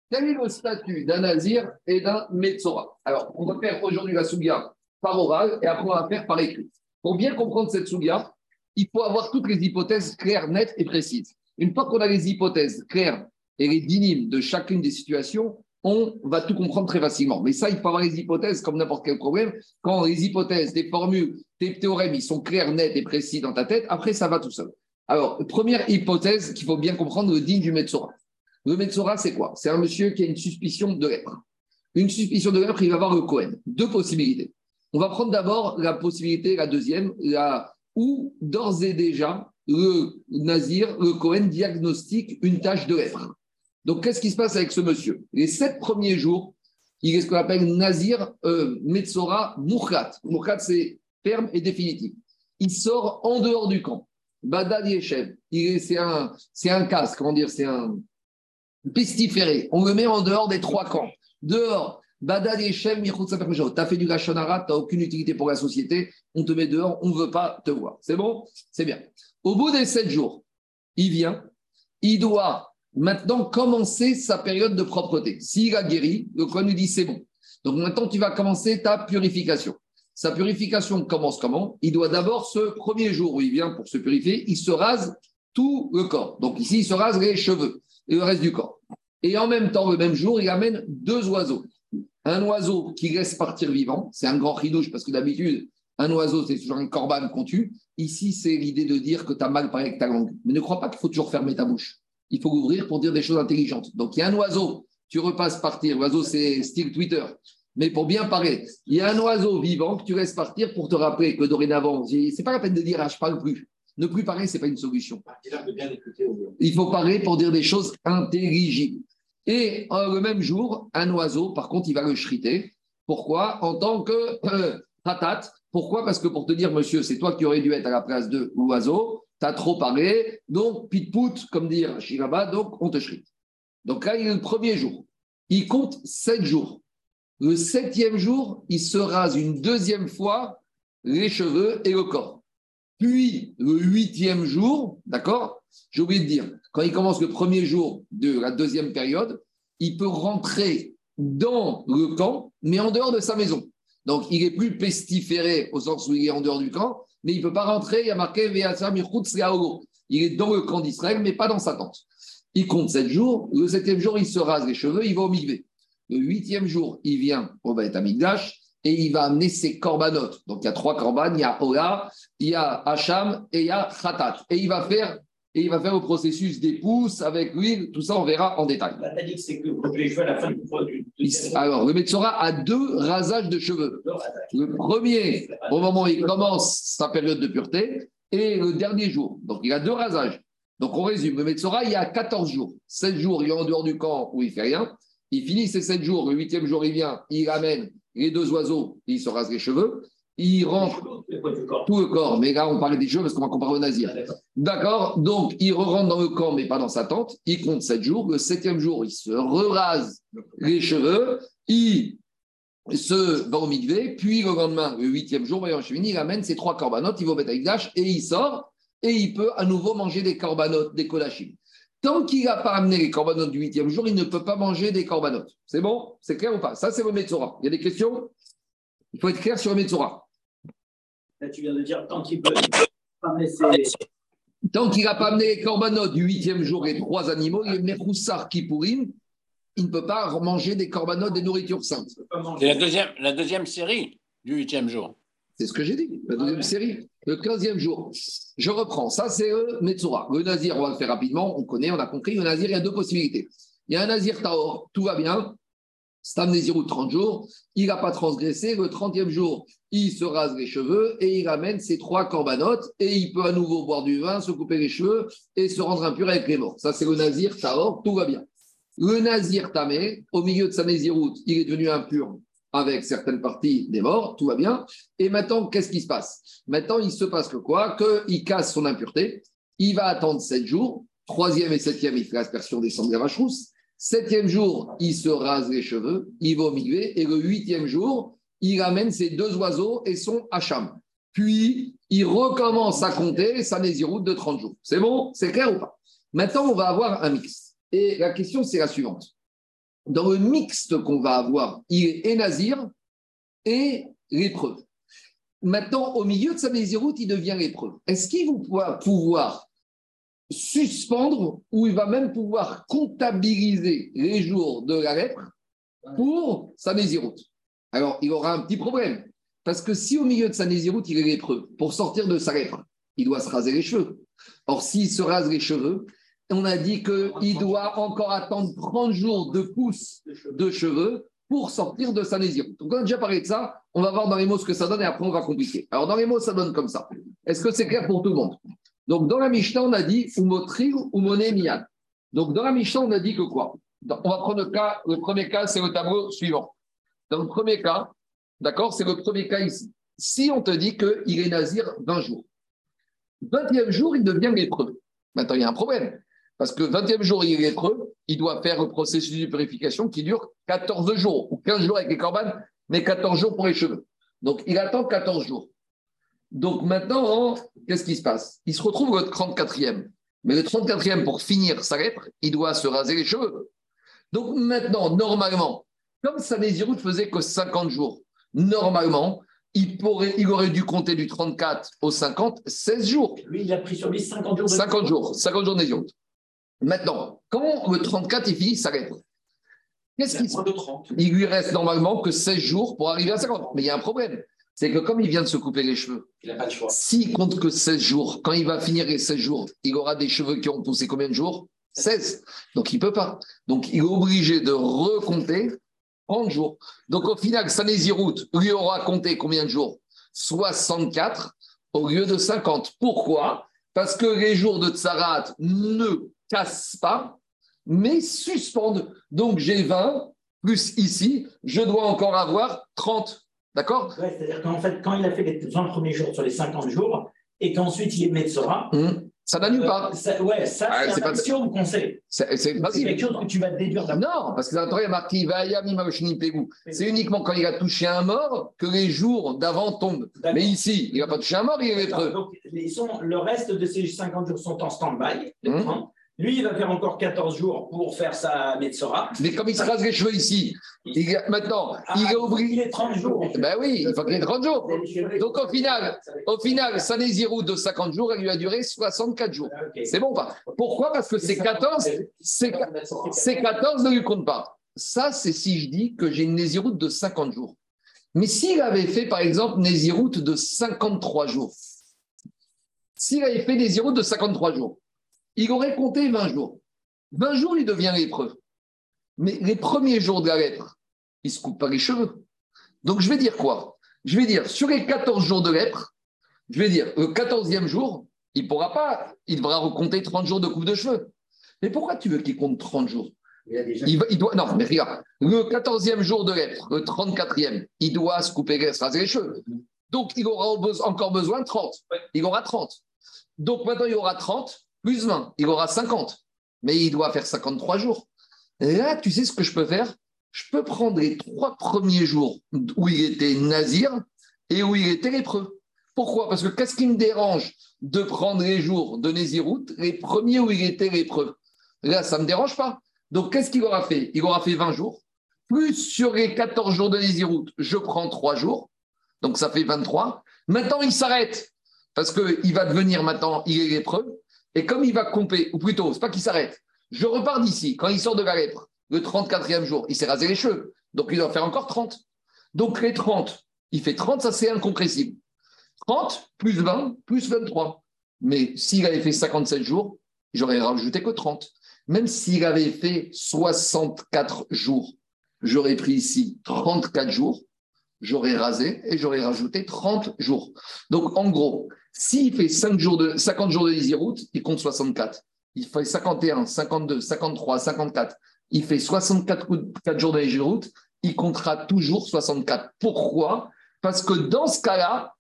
Quel est le statut d'un nazir et d'un metzora? Alors, on va faire aujourd'hui la souga par oral et après on va faire par écrit. Pour bien comprendre cette souga, il faut avoir toutes les hypothèses claires, nettes et précises. Une fois qu'on a les hypothèses claires et les dynimes de chacune des situations, on va tout comprendre très facilement. Mais ça, il faut avoir les hypothèses comme n'importe quel problème. Quand les hypothèses, des formules, des théorèmes, ils sont clairs, nets et précis dans ta tête, après, ça va tout seul. Alors, première hypothèse qu'il faut bien comprendre, le digne du Metsora. Le Metsora, c'est quoi? C'est un monsieur qui a une suspicion de lèpre. Une suspicion de lèpre, il va avoir le Cohen. Deux possibilités. On va prendre d'abord la possibilité, la deuxième, la, où d'ores et déjà, le Nazir, le Cohen diagnostique une tâche de lèpre. Donc, qu'est-ce qui se passe avec ce monsieur? Les sept premiers jours, il est ce qu'on appelle Nazir euh, Metzora Moukhat. Moukhat, c'est ferme et définitif. Il sort en dehors du camp. Badad Yeshev, c'est un, un casque, comment dire, c'est un pestiféré. On le met en dehors des trois camps. Dehors, Badad Yeshev, tu as fait du Lachonara, tu n'as aucune utilité pour la société, on te met dehors, on ne veut pas te voir. C'est bon? C'est bien. Au bout des sept jours, il vient, il doit maintenant commencer sa période de propreté. S'il a guéri, le coin nous dit c'est bon. Donc maintenant, tu vas commencer ta purification. Sa purification commence comment? Il doit d'abord, ce premier jour où il vient pour se purifier, il se rase tout le corps. Donc ici, il se rase les cheveux et le reste du corps. Et en même temps, le même jour, il amène deux oiseaux. Un oiseau qui laisse partir vivant, c'est un grand ridouche parce que d'habitude, un oiseau, c'est toujours un corban qu'on tue. Ici, c'est l'idée de dire que tu as mal parlé avec ta langue. Mais ne crois pas qu'il faut toujours fermer ta bouche il faut l'ouvrir pour dire des choses intelligentes. Donc, il y a un oiseau, tu repasses partir. L'oiseau, c'est style Twitter. Mais pour bien parler, il y a un oiseau vivant que tu laisses partir pour te rappeler que dorénavant, c'est pas la peine de dire ah, je parle plus. Ne plus parler, c'est pas une solution. Il faut parler pour dire des choses intelligibles. Et le même jour, un oiseau, par contre, il va le chriter. Pourquoi? En tant que euh, patate. Pourquoi? Parce que pour te dire, monsieur, c'est toi qui aurais dû être à la place de l'oiseau, tu as trop parlé, donc pit-pout, comme dire Shiraba, donc on te shrite. Donc là, il est le premier jour. Il compte sept jours. Le septième jour, il se rase une deuxième fois les cheveux et le corps. Puis, le huitième jour, d'accord? J'ai oublié de dire, quand il commence le premier jour de la deuxième période, il peut rentrer dans le camp, mais en dehors de sa maison. Donc, il est plus pestiféré au sens où il est en dehors du camp, mais il ne peut pas rentrer. Il y a marqué Il est dans le camp d'Israël, mais pas dans sa tente. Il compte sept jours. Le septième jour, il se rase les cheveux, il va au Migvé. Le huitième jour, il vient au Beth Amigdash. et il va amener ses corbanotes. Donc il y a trois corbanes, il y a Ola, il y a Hacham et il y a Khatat. Et il va faire et il va faire le processus des pousses avec l'huile, tout ça on verra en détail. Dit que c'est que les cheveux à la fin du, du Alors, le Metsora a deux rasages de cheveux. Le premier, au moment où il commence sa période de pureté, et le dernier jour. Donc, il a deux rasages. Donc, on résume. Le Metsora, il y a 14 jours. 7 jours, il est en dehors du camp où il fait rien. Il finit ces 7 jours. Le huitième jour, il vient, il ramène les deux oiseaux, il se rase les cheveux il rentre tout le corps. Mais là, on parlait des cheveux parce qu'on va comparer au nazir. D'accord? Donc, il rentre dans le corps, mais pas dans sa tente. Il compte sept jours. Le septième jour, il se rase les cheveux. Il se va au Puis, le lendemain, le huitième jour, il amène ses trois corbanotes. Il va au Betaïdash et il sort. Et il peut à nouveau manger des corbanotes, des kodachim. Tant qu'il n'a pas amené les corbanotes du huitième jour, il ne peut pas manger des corbanotes. C'est bon? C'est clair ou pas? Ça, c'est le Metzora. Il y a des questions? Il faut être clair sur le Metzora. Là, tu viens de dire tant qu'il peut Tant qu'il n'a pas amené les corbanotes du huitième jour et trois animaux, il est qui pourriment, il ne peut pas manger des corbanotes des nourritures saintes. C'est la deuxième, la deuxième série du huitième jour. C'est ce que j'ai dit, la deuxième série. Le quinzième jour. Je reprends. Ça, c'est le Metsura. Le Nazir, on va le faire rapidement. On connaît, on a compris. Le Nazir, il y a deux possibilités. Il y a un Nazir Taor, tout va bien. Stam de 30 jours, il n'a pas transgressé. Le 30e jour, il se rase les cheveux et il ramène ses trois corbanotes et il peut à nouveau boire du vin, se couper les cheveux et se rendre impur avec les morts. Ça, c'est le Nazir Tahor, tout va bien. Le Nazir Tamé, au milieu de sa Néziroute, il est devenu impur avec certaines parties des morts, tout va bien. Et maintenant, qu'est-ce qui se passe? Maintenant, il se passe que quoi? Qu'il casse son impureté, il va attendre 7 jours, troisième et septième, il fait l'aspersion des cendres de la Septième jour, il se rase les cheveux, il va Et le huitième jour, il ramène ses deux oiseaux et son hacham. Puis, il recommence à compter sa nésiroute de 30 jours. C'est bon? C'est clair ou pas? Maintenant, on va avoir un mix. Et la question, c'est la suivante. Dans le mixte qu'on va avoir, il est nazir et l'épreuve. Maintenant, au milieu de sa nésiroute, il devient l'épreuve. Est-ce qu'il va pouvoir suspendre ou il va même pouvoir comptabiliser les jours de la lèpre pour sa nésiroute. Alors, il aura un petit problème. Parce que si au milieu de sa nésiroute, il est lépreux, pour sortir de sa lèpre, il doit se raser les cheveux. Or, s'il se rase les cheveux, on a dit qu'il doit encore attendre 30 jours de pousse de cheveux pour sortir de sa nésiroute. Donc, on a déjà parlé de ça. On va voir dans les mots ce que ça donne et après, on va compliquer. Alors, dans les mots, ça donne comme ça. Est-ce que c'est clair pour tout le monde? Donc, dans la Mishnah, on a dit Umotril ou Mian. Donc, dans la Mishnah, on a dit que quoi? On va prendre le cas, le premier cas, c'est le tableau suivant. Dans le premier cas, d'accord, c'est le premier cas ici. Si on te dit qu'il est nazir 20 jours, 20e jour, il devient lépreux. Maintenant, il y a un problème. Parce que 20e jour, il est lépreux, il doit faire le processus de purification qui dure 14 jours, ou 15 jours avec les corbanes, mais 14 jours pour les cheveux. Donc, il attend 14 jours. Donc maintenant, qu'est-ce qui se passe? Il se retrouve le 34e. Mais le 34e, pour finir sa lettre, il doit se raser les cheveux. Donc maintenant, normalement, comme sa ne faisait que 50 jours, normalement, il, pourrait, il aurait dû compter du 34 au 50, 16 jours. Lui, il a pris sur lui 50 jours. 50 jours, 50 jours Nézirut. Maintenant, quand le 34 est fini sa lettre, qu'est-ce qu'il Il lui reste normalement que 16 jours pour arriver à 50. Mais il y a un problème c'est que comme il vient de se couper les cheveux, s'il compte que 16 jours, quand il va finir les 16 jours, il aura des cheveux qui ont poussé combien de jours? 16. Donc il ne peut pas. Donc il est obligé de recompter 30 jours. Donc au final, Sanézirout lui aura compté combien de jours? 64 au lieu de 50. Pourquoi? Parce que les jours de Tsarat ne cassent pas, mais suspendent. Donc j'ai 20, plus ici, je dois encore avoir 30. D'accord? C'est-à-dire qu'en fait, quand il a fait les 20 premiers jours sur les 50 jours, et qu'ensuite il est Metzora, hum, ça n'annule pas. Euh, ça, ouais, ça, ah, c'est un axiome qu'on sait. C'est quelque chose que tu vas déduire Non, parce que dans le il y a marqué C'est uniquement quand il a touché un mort que les jours d'avant tombent. Mais ici, il n'a pas touché un mort, il est lépreux. Donc, le reste de ces 50 jours sont en stand-by. Lui, il va faire encore 14 jours pour faire sa Metzora. Mais comme il se rase les cheveux ici, maintenant, ah, il est obligé. Il est 30 jours. Ben oui, il faut qu'il ait 30 jours. Donc au final, au final, sa Nézirou de 50 jours, elle lui a duré 64 jours. Ah, c'est bon pas? Pourquoi? Parce que ces 14, ces 14 ne lui comptent pas. Ça, c'est si je dis que j'ai une Nézirou de 50 jours. Mais s'il avait fait, par exemple, Nézirut de 53 jours, s'il avait fait Nézirut de 53 jours, il aurait compté 20 jours. 20 jours, il devient lépreux. Mais les premiers jours de la lèpre, il ne se coupe pas les cheveux. Donc, je vais dire quoi? Je vais dire, sur les 14 jours de lèpre, je vais dire, le 14e jour, il ne pourra pas, il devra recompter 30 jours de coupe de cheveux. Mais pourquoi tu veux qu'il compte 30 jours? Il, doit, non, mais regarde, le 14e jour de lèpre, le 34e, il doit se couper, se raser les cheveux. Donc, il aura encore besoin de 30. Il aura 30. Donc, maintenant, il aura 30 plus 20. Il aura 50. Mais il doit faire 53 jours. Là, tu sais ce que je peux faire? Je peux prendre les trois premiers jours où il était nazir et où il était lépreux. Pourquoi? Parce que qu'est-ce qui me dérange de prendre les jours de Nézirut, les premiers où il était lépreux? Là, ça ne me dérange pas. Donc, qu'est-ce qu'il aura fait? Il aura fait 20 jours. Plus sur les 14 jours de Nézirut, je prends 3 jours. Donc, ça fait 23. Maintenant, il s'arrête. Parce qu'il va devenir maintenant, il est lépreux. Et comme il va couper, ou plutôt, c'est pas qu'il s'arrête. Je repars d'ici. Quand il sort de la lèpre, le 34e jour, il s'est rasé les cheveux. Donc, il doit faire encore 30. Donc, les 30, il fait 30, ça c'est incompressible. 30 plus 20 plus 23. Mais s'il avait fait 57 jours, j'aurais rajouté que 30. Même s'il avait fait 64 jours, j'aurais pris ici 34 jours, j'aurais rasé et j'aurais rajouté 30 jours. Donc, en gros, s'il fait 5 jours de, 50 jours de lazy il compte 64. Il fait 51, 52, 53, 54. Il fait 64 jours de lazy il comptera toujours 64. Pourquoi? Parce que dans ce cas-là,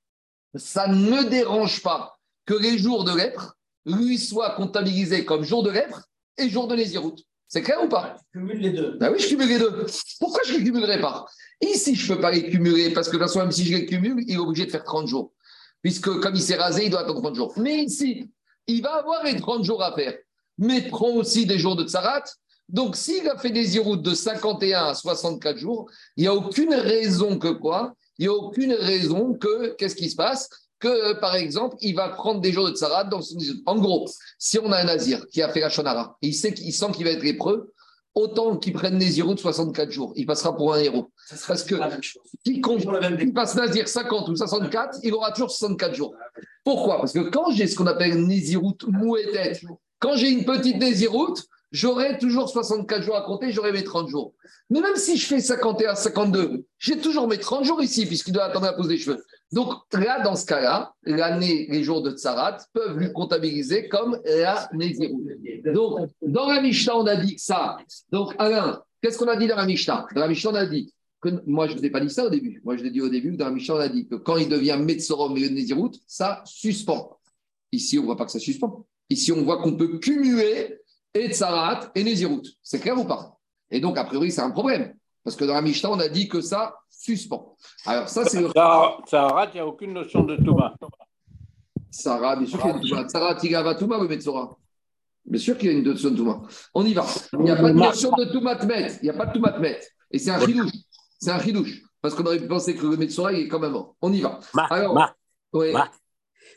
ça ne dérange pas que les jours de lèpre lui soient comptabilisés comme jours de lèpre et jours de lésiroute. C'est clair ou pas? Je cumule les deux. Ben oui, je cumule les deux. Pourquoi je ne les cumulerai pas? Ici, je ne peux pas les cumuler parce que de toute façon, même si je les cumule, il est obligé de faire 30 jours. Puisque comme il s'est rasé, il doit attendre 30 jours. Mais ici, il va avoir les 30 jours à faire. Mais prend aussi des jours de tsarat. Donc, s'il a fait des ziroutes de 51 à 64 jours, il n'y a aucune raison que quoi? Il n'y a aucune raison que, qu'est-ce qui se passe? Que, par exemple, il va prendre des jours de tsarad dans son En gros, si on a un nazir qui a fait la shonara, il, sait qu'il sent qu'il va être lépreux, autant qu'il prenne de 64 jours, il passera pour un héros. Parce que il passe nazir 50 ou 64, il aura toujours 64 jours. Pourquoi? Parce que quand j'ai ce qu'on appelle Nézirut mouetet, quand j'ai une petite Nézirut, j'aurai toujours 64 jours à compter, j'aurai mes 30 jours. Mais même si je fais 51, 52, j'ai toujours mes 30 jours ici, puisqu'il doit attendre la pose des cheveux. Donc là, dans ce cas-là, l'année, les jours de Tsarat peuvent lui comptabiliser comme la Donc, dans la Mishnah, on a dit ça. Donc, Alain, qu'est-ce qu'on a dit dans la Mishnah? Dans la Mishnah, on a dit que, moi, je ne vous ai pas dit ça au début. Moi, je l'ai dit au début, dans la Mishnah, on a dit que quand il devient Metzorom et Nézirut, ça suspend. Ici, on ne voit pas que ça suspend. Ici, on voit qu'on peut cumuler et Tsarat et Nézirut. C'est clair ou pas? Et donc, a priori, c'est un problème. Parce que dans la Mishnah, on a dit que ça suspend. Alors, ça, c'est le. Sarah, il n'y a aucune notion de Touma. Sarah, bien sûr qu'il y a une Touma. Sarah, Tigava Touma, oui, Metzora. Bien sûr qu'il y a une notion de Touma. On y va. Il n'y a pas de notion de Touma Tmet. Il n'y a pas de Touma Tmet. Et c'est un chidouche. C'est un chidouche. Parce qu'on aurait pu penser que le Metzora, il est quand même mort. On y va. Alors,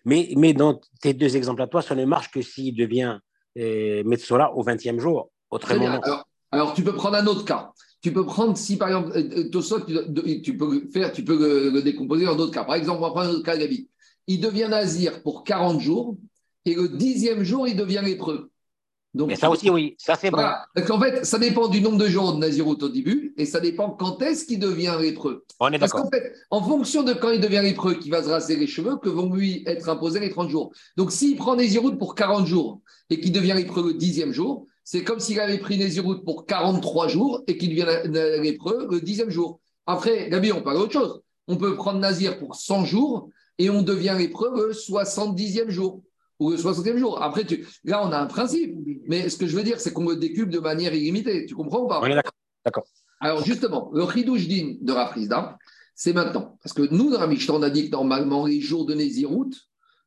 Mais, mais dans tes deux exemples à toi, ça ne marche que s'il devient euh, Metzora au 20e jour. Autrement, alors, alors, tu peux prendre un autre cas. Tu peux prendre, si par exemple, euh, euh, tu, peux faire, tu peux le, décomposer en d'autres cas. Par exemple, on va prendre un autre cas, Gabi. Il devient nazir pour 40 jours et le dixième jour, il devient lépreux. Donc, Mais ça aussi, oui, ça c'est voilà. bon. En fait, ça dépend du nombre de jours de Naziroute au début et ça dépend quand est-ce qu'il devient lépreux. On est d'accord. Parce qu'en fait, en fonction de quand il devient lépreux, qu'il va se raser les cheveux, que vont lui être imposés les 30 jours. Donc, s'il prend Naziroute pour 40 jours et qu'il devient lépreux le dixième jour, c'est comme s'il avait pris Nézirut pour 43 jours et qu'il devient lépreux le dixième jour. Après, Gabi, on parle d'autre chose. On peut prendre Nazir pour 100 jours et on devient lépreux le 70e jour ou le 60e jour. Après, tu... là, on a un principe. Mais ce que je veux dire, c'est qu'on me décupe de manière illimitée. Tu comprends ou pas? On est d'accord. Alors, justement, le Khidouj din de Rafrizda, c'est maintenant. Parce que nous, dans la Mishnah, on a dit que normalement, les jours de Nézirut,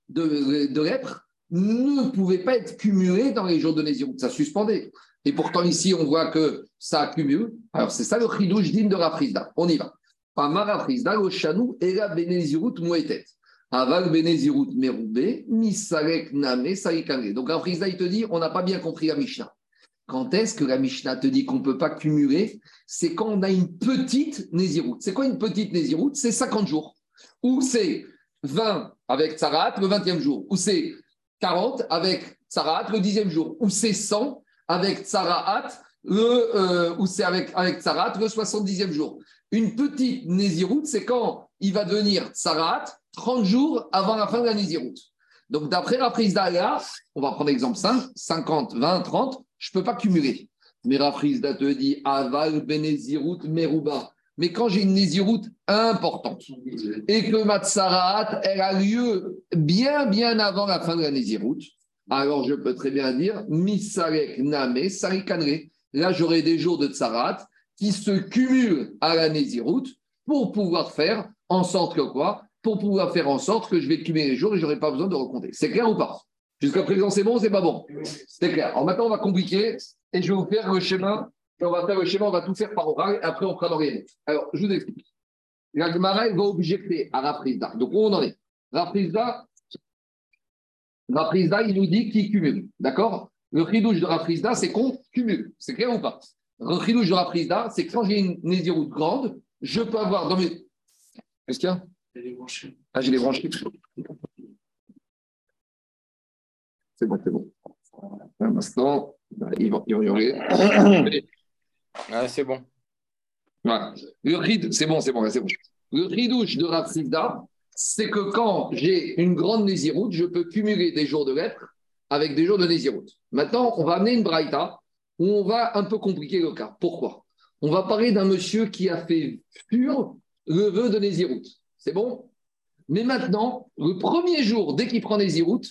de, de lèpre, ne pouvait pas être cumulé dans les jours de Nézirut. Ça suspendait. Et pourtant, ici, on voit que ça accumule. Alors, c'est ça le chidouche digne de Rafrizda. On y va. Rafrizda, le la Benezirut mouetet. Aval Benezirut misarek name sarikane. Donc, Rafrizda, il te dit, on n'a pas bien compris la Mishnah. Quand est-ce que la Mishnah te dit qu'on ne peut pas cumuler? C'est quand on a une petite Néziroute. C'est quoi une petite Néziroute C'est 50 jours. Ou c'est 20 avec Tsarat le 20e jour. Ou c'est 40 avec Tsarat le 10e jour. Ou c'est 100 avec Tsaraat le, euh, ou c'est avec, avec Tsarat le 70e jour. Une petite Néziroute, c'est quand il va devenir Tsarat 30 jours avant la fin de la Néziroute. Donc, d'après la prise d'Aga, on va prendre l'exemple 5, 50, 20, 30, je ne peux pas cumuler. Mais la te dit Aval, Benezirut, Meruba. Mais quand j'ai une Néziroute importante et que ma Tsarat, elle a lieu bien, bien avant la fin de la Néziroute, alors je peux très bien dire Misarek Name, Sarikanre. Là, j'aurai des jours de Tsarat qui se cumulent à la Néziroute pour pouvoir faire en sorte que quoi? Pour pouvoir faire en sorte que je vais cumuler les jours et je n'aurai pas besoin de recompter. C'est clair ou pas? Jusqu'à présent, c'est bon, c'est pas bon? C'est clair. Alors maintenant, on va compliquer et je vais vous faire le on va faire le schéma, on va tout faire par oral et après on fera dans Alors, je vous explique. La Gemara, va objecter à Raprisda. Donc, où on en est? Raprisda, Raprisda, il nous dit qu'il cumule. D'accord? Le ridouche de Raprisda, c'est qu'on cumule. C'est clair ou pas? Le ridouche de Raprisda, c'est que quand j'ai une nésiroute grande, je peux avoir dans mes. Qu'est-ce qu'il y a? Ah, j'ai les branchés. C'est bon, c'est bon. Un instant, ils vont, y. Ah, c'est bon. Le c'est bon, c'est bon, c'est bon. Le ridouche de Rafsida, c'est que quand j'ai une grande nésiroute, je peux cumuler des jours de lettres avec des jours de nésiroute. Maintenant, on va amener une braïta où on va un peu compliquer le cas. Pourquoi? On va parler d'un monsieur qui a fait pur le vœu de nésiroute. C'est bon? Mais maintenant, le premier jour, dès qu'il prend nésiroute,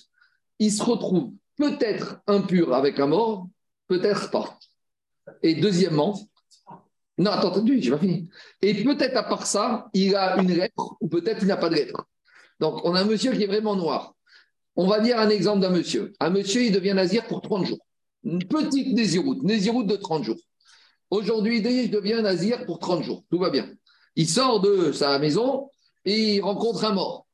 il se retrouve peut-être impur avec un mort, peut-être pas. Et deuxièmement, non, attends, attends, j'ai pas fini. Et peut-être à part ça, il a une lettre ou peut-être il n'a pas de lettre. Donc, on a un monsieur qui est vraiment noir. On va dire un exemple d'un monsieur. Un monsieur, il devient nazir pour 30 jours. Une petite nésiroute, nésiroute de 30 jours. Aujourd'hui, il devient nazir pour 30 jours. Tout va bien. Il sort de sa maison et il rencontre un mort.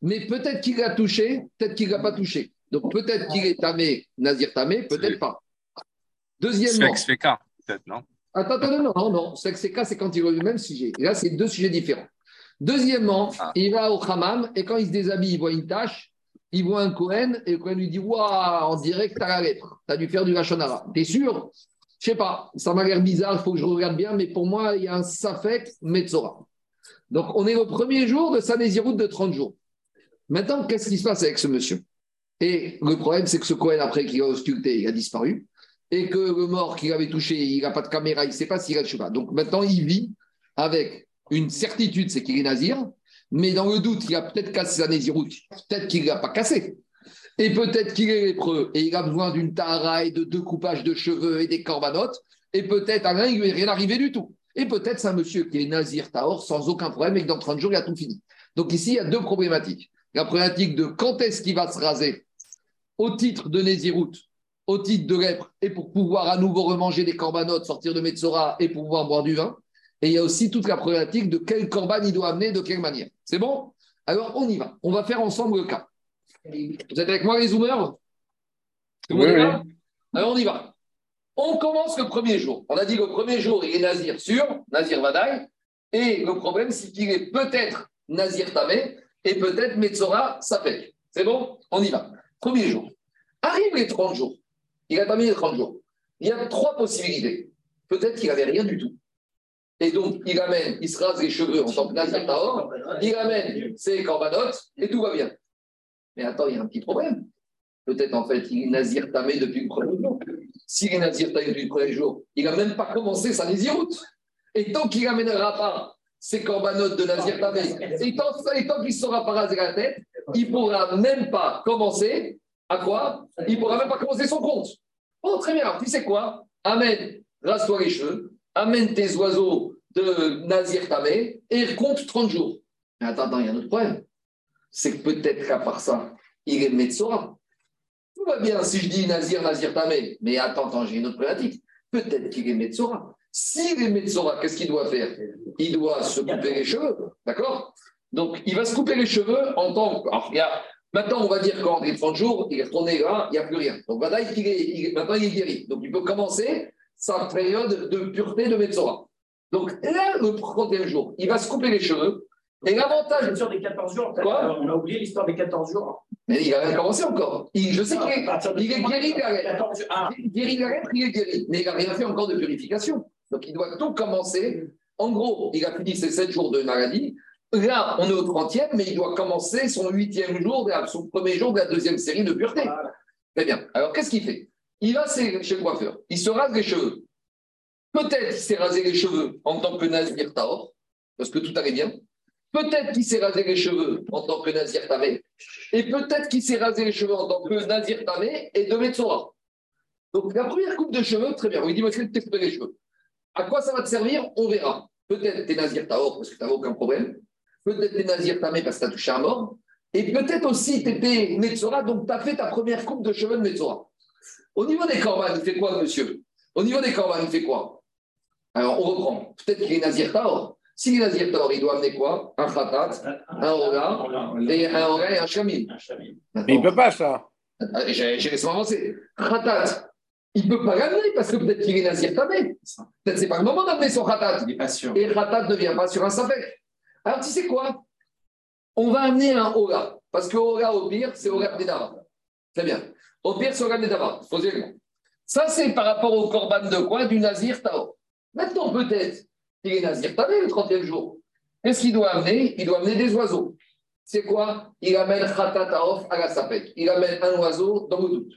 Mais peut-être qu'il l'a touché, peut-être qu'il ne l'a pas touché. Donc peut-être qu'il est tamé, Nazir tamé, peut-être pas. Deuxièmement. C'est peut-être, non? Attends, attends, non, non, non. C'est c'est quand il revient le même sujet. là, c'est deux sujets différents. Deuxièmement, ah. il va au hammam et quand il se déshabille, il voit une tache, il voit un Cohen et le Cohen lui dit Waouh, on dirait que tu as la lettre, tu as dû faire du Lachonara. T'es sûr? Je sais pas, ça m'a l'air bizarre, il faut que je regarde bien, mais pour moi, il y a un Safek Metzora. Donc, on est au premier jour de sa de 30 jours. Maintenant, qu'est-ce qui se passe avec ce monsieur? Et le problème, c'est que ce Cohen, après qu'il a ausculté, il a disparu. Et que le mort qu'il avait touché, il n'a pas de caméra, il ne sait pas s'il a le pas. Donc maintenant, il vit avec une certitude, c'est qu'il est nazir. Mais dans le doute, il a peut-être cassé sa nésiroute. Peut-être qu'il ne l'a pas cassé. Et peut-être qu'il est lépreux et il a besoin d'une taraille, de deux coupages de cheveux et des corbanotes. Et peut-être à l'un, il ne lui est rien arrivé du tout. Et peut-être c'est un monsieur qui est nazir Taor sans aucun problème et que dans 30 jours, il a tout fini. Donc ici, il y a deux problématiques. La problématique de quand est-ce qu'il va se raser au titre de Nézirout, au titre de lèpre, et pour pouvoir à nouveau remanger des corbanotes, sortir de Metzora et pouvoir boire du vin. Et il y a aussi toute la problématique de quel corban il doit amener, de quelle manière. C'est bon? Alors, on y va. On va faire ensemble le cas. Vous êtes avec moi, les zoomers? Oui, Alors, on y va. On commence le premier jour. On a dit que le premier jour, il est Nazir sûr, Nazir Vadaï. Et le problème, c'est qu'il est peut-être Nazir Tamé et peut-être Metzora Safek. C'est bon? On y va. Premier jour. Arrive les 30 jours. Il a pas mis les 30 jours. Il y a trois possibilités. Peut-être qu'il n'avait rien du tout. Et donc, il amène, il se rase les cheveux en tant que Nazir il amène ses corbanotes et tout va bien. Mais attends, il y a un petit problème. Peut-être en fait, il est Nazir tamé depuis le premier jour. S'il est Nazir tamé depuis le premier jour, il n'a même pas commencé sa Naziroute. Et tant qu'il n'amènera pas ses corbanotes de Nazir tamé, et tant, tant qu'il ne saura pas raser la tête, il ne pourra même pas commencer à quoi? Il ne pourra même pas commencer son compte. Oh, très bien. Tu sais quoi? Amène, rase-toi les cheveux, amène tes oiseaux de Nazir Tamé et compte 30 jours. Mais attends, il y a un autre problème. C'est que peut-être qu'à part ça, il est Metsora. Tout va bien si je dis Nazir, Nazir Tamé. Mais attends, j'ai une autre problématique. Peut-être qu'il est Metsora. S'il est Metsora, qu'est-ce qu'il doit faire? Il doit se couper les cheveux. D'accord? Donc, il va se couper les cheveux en tant que. Alors, Maintenant, on va dire qu'en les 30 jours, il est retourné là, il n'y a plus rien. Donc, voilà, il est, maintenant, il est guéri. Donc, il peut commencer sa période de pureté de Metzora. Donc, là, le 31 jour, il va se couper les cheveux. Et l'avantage. Sur des 14 jours, Quoi on a oublié l'histoire des 14 jours. Mais il n'a rien commencé encore. je sais qu'il est, il est guéri de ah. Guéri de il est guéri. Mais il n'a rien fait encore de purification. Donc, il doit tout commencer. En gros, il a fini ses 7 jours de maladie. Là, on est au 30e, mais il doit commencer son 8e jour, son premier jour de la deuxième série de pureté. Très bien. Alors, qu'est-ce qu'il fait? Il va chez le coiffeur. Il se rase les cheveux. Peut-être qu'il s'est rasé les cheveux en tant que Nazir Taor, parce que tout allait bien. Peut-être qu'il s'est rasé les cheveux en tant que Nazir Tamé. Et peut-être qu'il s'est rasé les cheveux en tant que Nazir Tamé et de Metzora. Donc, la première coupe de cheveux, très bien. On lui dit, monsieur, tu les cheveux? À quoi ça va te servir? On verra. Peut-être tu es Nazir Taor parce que tu n'as aucun problème. Peut-être tu es Nazir Tamé parce que tu as touché un mort. Et peut-être aussi tu étais Metzora, donc tu as fait ta première coupe de cheveux de Metzora. Au niveau des corbanes, il fait quoi, monsieur? Au niveau des corbanes, il fait quoi? Alors, on reprend. Peut-être qu'il est Nazir Taor. S'il est Nazir Taor, il doit amener quoi? Un Khatat, un Oga, et un Oga et un Shamim. Mais il ne peut pas, ça. Ah, j'ai laissé m'avancer. Khatat, il ne peut pas l'amener parce que peut-être qu'il est Nazir Tamé. Peut-être que ce n'est pas le moment d'amener son Khatat. Il n'est pas sûr. Et Khatat ne vient pas sur un Safek. Alors, tu sais quoi? On va amener un Oga. Parce que Oga, au pire, c'est Oga Nedava. Très bien. Au pire, c'est Nedava. Posez-le. Ça, c'est par rapport au Corban de quoi? Du Nazir Taor. Maintenant, peut-être qu'il est Nazir Tamé le 30e jour. Qu'est-ce qu'il doit amener? Il doit amener des oiseaux. C'est quoi? Il amène Khatataof à la Sapek. Il amène un oiseau dans le doute.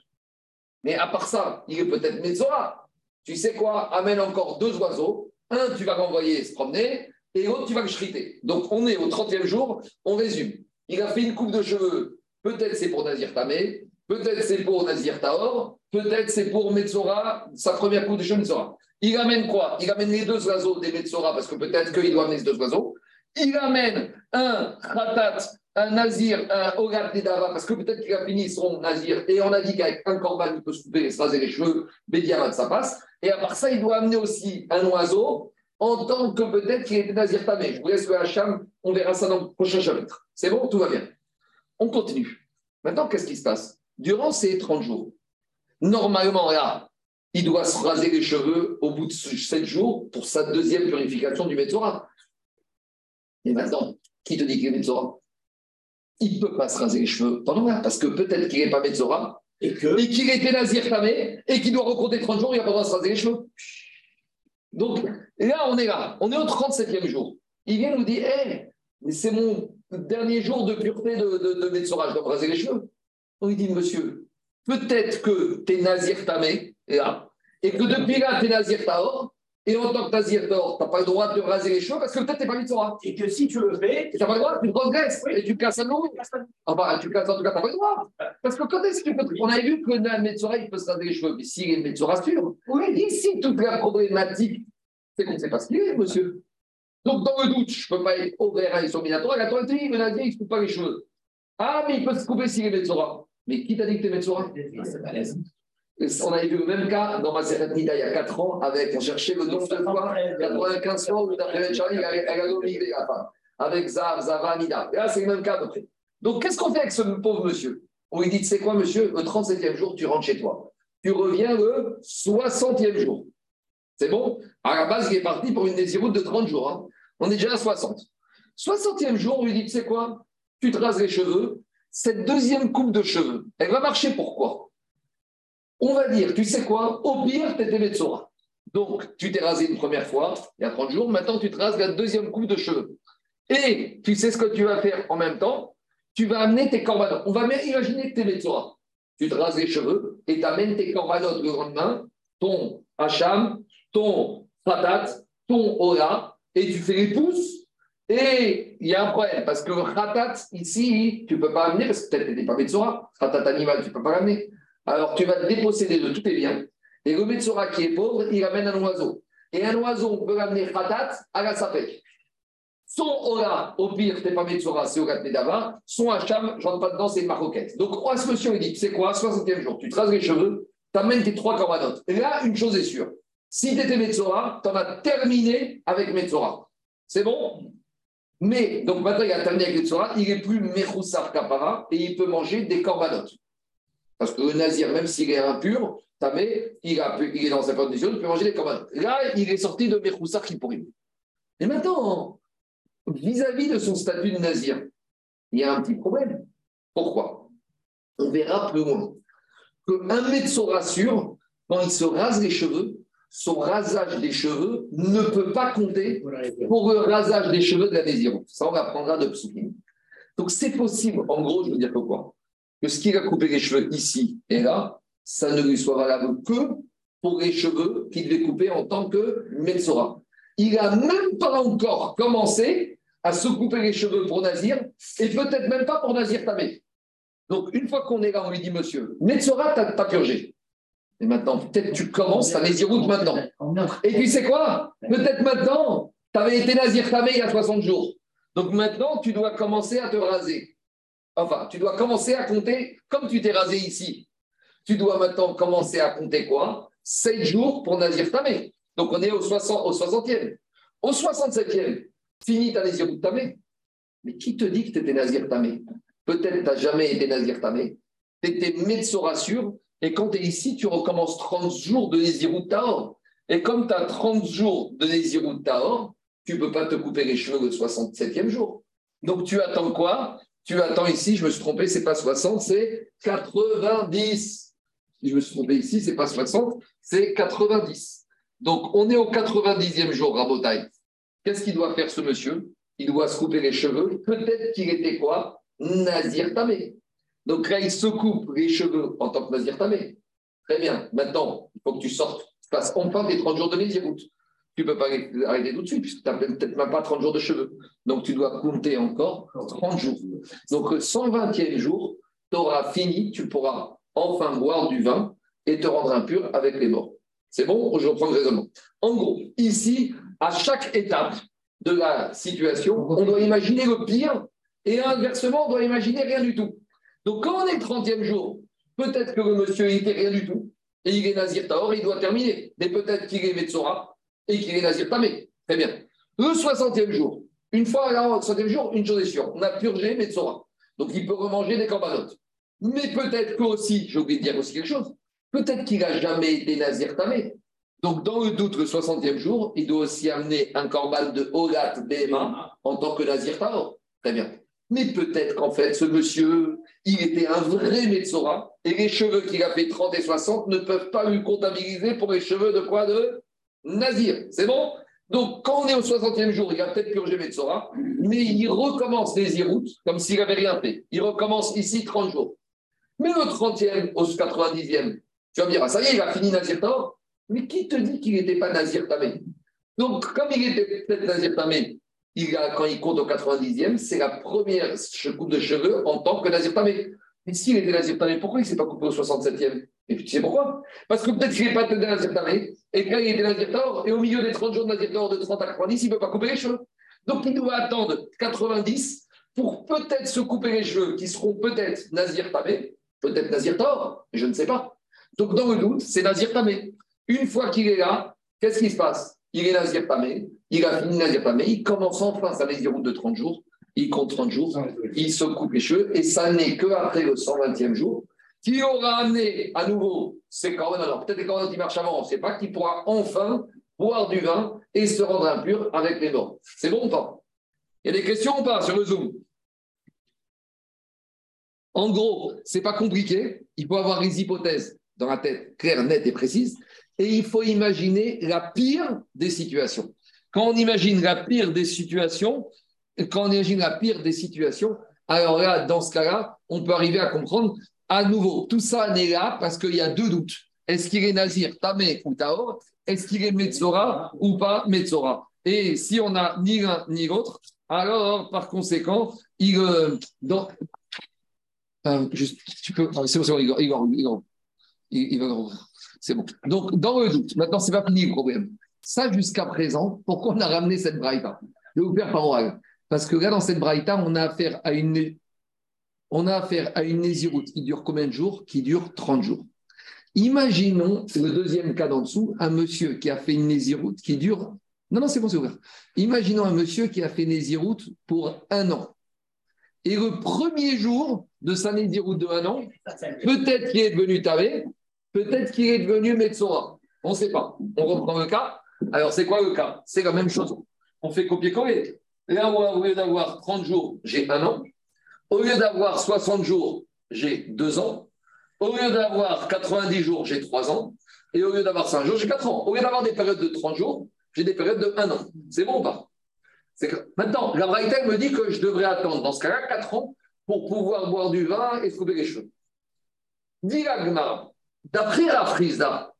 Mais à part ça, il est peut-être Metzora. Tu sais quoi? Amène encore deux oiseaux. Un, tu vas renvoyer se promener, et l'autre, tu vas le chriter. Donc, on est au 30e jour, on résume. Il a fait une coupe de cheveux. Peut-être c'est pour Nazir Tamé, peut-être c'est pour Nazir Taor, peut-être c'est pour Metzora, sa première coupe de cheveux Metzora. Il amène quoi? Il amène les deux oiseaux des Metsora, parce que peut-être qu'il doit amener ces deux oiseaux. Il amène un Khatat, un Nazir, un Ogat Nedava, parce que peut-être qu'il a fini son Nazir. Et on a dit qu'avec un corban, il peut se couper, se raser les cheveux, Bédiamat, ça passe. Et à part ça, il doit amener aussi un oiseau, en tant que peut-être qu'il était Nazir Tamé. Je vous laisse le Hacham, on verra ça dans le prochain chapitre. C'est bon Tout va bien. On continue. Maintenant, qu'est-ce qui se passe? Durant ces 30 jours, normalement, là, il doit se raser les cheveux au bout de 7 jours pour sa deuxième purification du Metzora. Et maintenant, qui te dit qu'il est Metzora? Il ne peut pas se raser les cheveux pendant là, parce que peut-être qu'il n'est pas Metzora, et qu'il était Nazir Tamé, et qu'il doit recompter 30 jours, il n'a pas le droit de se raser les cheveux. Donc là, on est là, on est au 37e jour. Il vient nous dire Hé, c'est mon dernier jour de pureté de, de, je dois me raser les cheveux. On lui dit Monsieur, peut-être que tu es Nazir Tamé, et que depuis là, tu es Nazir Taor, et en tant que Nazir Taor, tu n'as pas le droit de raser les cheveux parce que peut-être tu n'es pas Mitzora. Et que si tu le fais, tu n'as pas le droit, tu progresses et tu casses un nom. Ah bah, tu casses en tout cas, tu n'as pas le droit. Parce que quand est-ce que tu peux. On avait vu que le Metzora, il peut se raser les cheveux, mais s'il est Metzora sûr, oui, ici, toute la problématique, c'est qu'on ne sait pas ce qu'il est, monsieur. Donc, dans le doute, je ne peux pas être ouvert à l'exterminatoire. La Torah dit, il ne se coupe pas les cheveux. Ah, mais il peut se couper s'il est Metzora. Mais qui t'a dit que tu es Metzora on avait vu le même cas dans ma Nida il y a 4 ans, avec, on cherchait le nombre de fois, 95 fois où Charlie, elle a la femme, avec Zav, Zava, Nida. Et là, c'est le même cas après. Donc, qu'est-ce qu'on fait avec ce pauvre monsieur? On lui dit, c'est quoi, monsieur? Le 37e jour, tu rentres chez toi. Tu reviens le 60e jour. C'est bon? À la base, il est parti pour une désiroute de 30 jours. Hein. On est déjà à 60. 60e jour, on lui dit, tu sais quoi? Tu te rases les cheveux. Cette deuxième coupe de cheveux, elle va marcher pourquoi? On va dire, tu sais quoi, au pire, tu étais. Donc, tu t'es rasé une première fois, il y a 30 jours, maintenant tu te rases la deuxième coupe de cheveux. Et tu sais ce que tu vas faire en même temps, tu vas amener tes corbanotes. On va imaginer que tu. Tu te rases les cheveux et tu amènes tes corbanotes le lendemain, ton Hacham, ton Fatat, ton Ola, et tu fais les pouces. Et il y a un problème, parce que Khatat, ici, tu ne peux pas amener, parce que peut-être tu n'étais pas Metzora. Khatat animal, tu ne peux pas l'amener. Alors tu vas te déposséder de tous tes biens. Et le Metsora qui est pauvre, il amène un oiseau. Et un oiseau, peut l'amener Khatat à la Sapek. Son Ola, au pire, n'es pas Metsora, c'est Ogat Medava. Son Hacham, je rentre pas dedans, c'est Maroquette. Donc, roi ce monsieur, il dit, c'est quoi, 60e jour, tu te rases les cheveux, tu amènes tes trois corbanotes. Et là, une chose est sûre. Si tu étais Metsora, tu en as terminé avec Metsora. C'est bon? Mais, donc maintenant, il a terminé avec le Tzora, il n'est plus Mechoussar Kapara et il peut manger des corbanotes. Parce que le Nazir, même s'il est impur, Tamé, il, il est dans sa condition, il peut manger des corbanotes. Là, il est sorti de Mechoussar qui pourrit. Et maintenant, vis-à-vis de son statut de Nazir, il y a un petit problème. Pourquoi? On verra plus loin qu'un Metzora sûr, quand il se rase les cheveux, son rasage des cheveux ne peut pas compter pour le rasage des cheveux de la désirante. Ça, on apprendra de Psukim. Donc, c'est possible, en gros, je veux dire que quoi? Que ce qu'il a coupé les cheveux ici et là, ça ne lui soit valable que pour les cheveux qu'il devait couper en tant que Metzora. Il n'a même pas encore commencé à se couper les cheveux pour Nazir et peut-être même pas pour Nazir Tamé. Donc, une fois qu'on est là, on lui dit, monsieur, Metzora, t'as purgé. Et maintenant, peut-être tu commences ta Néziroute maintenant. Et puis c'est quoi? Peut-être maintenant, tu avais été Nazir Tamé il y a 60 jours. Donc maintenant, tu dois commencer à te raser. Enfin, tu dois commencer à compter comme tu t'es rasé ici. Tu dois maintenant commencer à compter quoi? 7 jours pour Nazir Tamé. Donc on est au, 60, au 60e. Au 67e, fini ta Néziroute Tamé. Mais qui te dit que tu étais Nazir Tamé? Peut-être tu n'as jamais été Nazir Tamé. Tu étais Metsora sûr et quand tu es ici, tu recommences 30 jours de Nézirut Taor. Et comme tu as 30 jours de Nézirut Taor, tu ne peux pas te couper les cheveux le 67e jour. Donc tu attends quoi? Tu attends ici, je me suis trompé, c'est pas 60, c'est 90. Je me suis trompé ici, c'est pas 60, c'est 90. Donc on est au 90e jour, Rabotai. Qu'est-ce qu'il doit faire ce monsieur? Il doit se couper les cheveux. Peut-être qu'il était quoi? Nazir Tamé. Donc là, il se coupe les cheveux en tant que Nazir Tamé. Très bien. Maintenant, il faut que tu sortes. Parce qu'on parle des 30 jours de Nézirout. Tu ne peux pas arrêter tout de suite, puisque tu n'as peut-être même pas 30 jours de cheveux. Donc tu dois compter encore 30 jours. Donc 120e jour, tu auras fini, tu pourras enfin boire du vin et te rendre impur avec les morts. C'est bon Je reprends le raisonnement? En gros, ici, à chaque étape de la situation, on doit imaginer le pire et inversement, on doit imaginer rien du tout. Donc, quand on est le 30e jour, peut-être que le monsieur n'était rien du tout, et il est Nazir Taor, il doit terminer. Mais peut-être qu'il est Metsora et qu'il est Nazir Tamé. Très bien. Le 60e jour, une fois le 60e jour, une chose est sûre, on a purgé Metsora. Donc, il peut remanger des corbanotes. Mais peut-être qu'aussi, j'ai oublié de dire aussi quelque chose, peut-être qu'il n'a jamais été Nazir Tamé. Donc, dans le doute, le 60e jour, il doit aussi amener un corban de Olat Bema en tant que Nazir Taor. Très bien. Mais peut-être qu'en fait, ce monsieur, il était un vrai Metzora, et les cheveux qu'il a fait 30 et 60 ne peuvent pas lui comptabiliser pour les cheveux de quoi De Nazir. C'est bon? Donc, quand on est au 60e jour, il a peut-être purgé Metzora, mais il recommence les Iroutes comme s'il n'avait rien fait. Il recommence ici 30 jours. Mais le 30e au 90e, tu vas me dire, ah, ça y est, il a fini Nazir Tamé. Mais qui te dit qu'il n'était pas Nazir Tamé Donc, comme il était peut-être Nazir Tamé, il a, quand il compte au 90e, c'est la première coupe de cheveux en tant que Nazir Tamé. Mais s'il était Nazir Tamé, pourquoi il ne s'est pas coupé au 67e Et puis tu sais pourquoi? Parce que peut-être qu'il n'est pas Nazir Tamé, et qu'il était Nazir et au milieu des 30 jours de Nazir de 30 à 90, il ne peut pas couper les cheveux. Donc il doit attendre 90 pour peut-être se couper les cheveux, qui seront peut-être Nazir Tamé, peut-être Nazir Taor, je ne sais pas. Donc dans le doute, c'est Nazir Tamé. Une fois qu'il est là, qu'est-ce qui se passe? Il est Nazir Tamé, il a fini Nazir mais il commence enfin sa route de 30 jours, il compte 30 jours, il se coupe les cheveux, et ça n'est qu'après le 120e jour, qui aura amené à nouveau ses cornes, alors peut-être les cornes qui marchent avant, on ne sait pas, qui pourra enfin boire du vin et se rendre impur avec les morts. C'est bon ou pas? Il y a des questions ou pas sur le Zoom? En gros, ce n'est pas compliqué, il faut avoir des hypothèses dans la tête claires, nettes et précises, et il faut imaginer la pire des situations. Quand on imagine la pire des situations, quand on imagine la pire des situations, alors là, dans ce cas-là, on peut arriver à comprendre à nouveau. Tout ça n'est là parce qu'il y a deux doutes. Est-ce qu'il est Nazir, Tamé ou Taor? Est-ce qu'il est Metzora ou pas Metzora? Et si on n'a ni l'un ni l'autre, alors par conséquent, il. Euh, euh, tu peux. C'est bon, c'est bon, Igor, Igor, C'est bon. Donc, dans le doute, maintenant, c'est pas fini le problème. Ça, jusqu'à présent, pourquoi on a ramené cette braïta? Je vais vous faire par oral. Parce que là, dans cette braïta, on a affaire à une, on a affaire à une qui dure combien de jours? Qui dure 30 jours. Imaginons le deuxième cas d'en dessous, un monsieur qui a fait une nésiroute qui dure Non, non, c'est bon, c'est ouvert. Imaginons un monsieur qui a fait Nézirout pour un an. Et le premier jour de sa Nézirout de un an, peut-être qu'il est devenu Tavé, peut-être qu'il est devenu Metsora. On ne sait pas. On reprend le cas. Alors, c'est quoi le cas? C'est la même chose. On fait copier-coller. Là, au lieu d'avoir 30 jours, j'ai un an. Au lieu d'avoir 60 jours, j'ai deux ans. Au lieu d'avoir 90 jours, j'ai trois ans. Et au lieu d'avoir 5 jours, j'ai 4 ans. Au lieu d'avoir des périodes de 30 jours, j'ai des périodes de 1 an. C'est bon ou pas? Maintenant, la Braïta me dit que je devrais attendre, dans ce cas-là, 4 ans pour pouvoir boire du vin et se couper les cheveux. Dis d'après Rafrizda,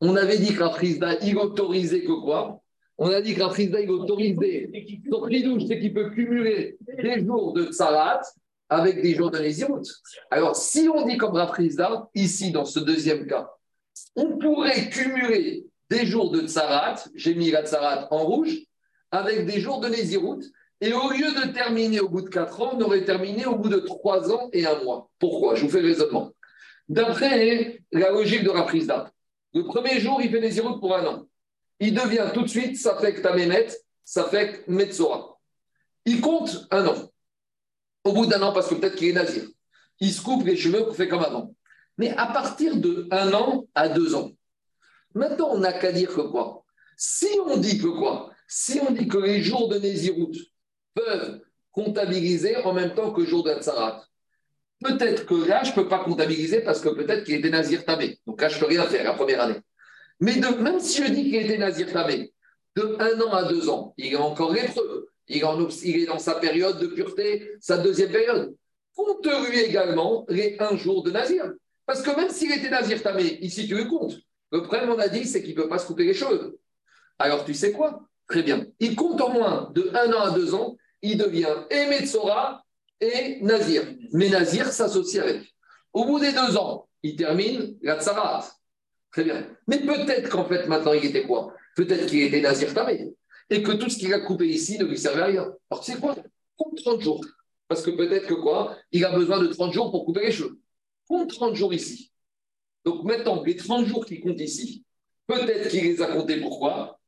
on avait dit que Rafrizda, il autorisait que quoi? On a dit que Rafrizda, il autorisait. Son ridouche, c'est qu'il peut cumuler des jours de tsarat avec des jours de Nézirut. Alors, si on dit comme Rafrizda, ici, dans ce deuxième cas, on pourrait cumuler des jours de tsarat, j'ai mis la tsarat en rouge, avec des jours de Nézirut, et au lieu de terminer au bout de 4 ans, on aurait terminé au bout de 3 ans et un mois. Pourquoi? Je vous fais le raisonnement. D'après la logique de Raprizda, le premier jour, il fait Nézirut pour un an. Il devient tout de suite, ça fait que Tamémet, ça fait que Metzora. Il compte un an. Au bout d'un an, parce que peut-être qu'il est nazir. Il se coupe les cheveux, fait comme avant. Mais à partir de un an à deux ans, maintenant, on n'a qu'à dire que quoi? Si on dit que quoi? Si on dit que les jours de Nézirut peuvent comptabiliser en même temps que le jour d'Atsarat, peut-être que là, je ne peux pas comptabiliser parce que peut-être qu'il était Nazir Tamé. Donc là, je ne peux rien faire la première année. Mais même si je dis qu'il était Nazir Tamé, de un an à deux ans, il est encore lépreux. Il est dans sa période de pureté, sa deuxième période. Compte lui également les un jour de Nazir. Parce que même s'il était Nazir Tamé, ici tu le comptes. Le problème, on a dit, c'est qu'il ne peut pas se couper les cheveux. Alors tu sais quoi? Très bien. Il compte au moins de un an à deux ans, il devient Emetzora et Nazir. Mais Nazir s'associe avec. Au bout des deux ans, il termine la Tsarat. Très bien. Mais peut-être qu'en fait, maintenant, il était quoi? Peut-être qu'il était Nazir Tamé. Et que tout ce qu'il a coupé ici ne lui servait à rien. Alors, c'est quoi? Compte 30 jours. Parce que peut-être que quoi? Il a besoin de 30 jours pour couper les cheveux compte 30 jours ici. Donc maintenant, les 30 jours qu'il compte ici, peut-être qu'il les a comptés pourquoi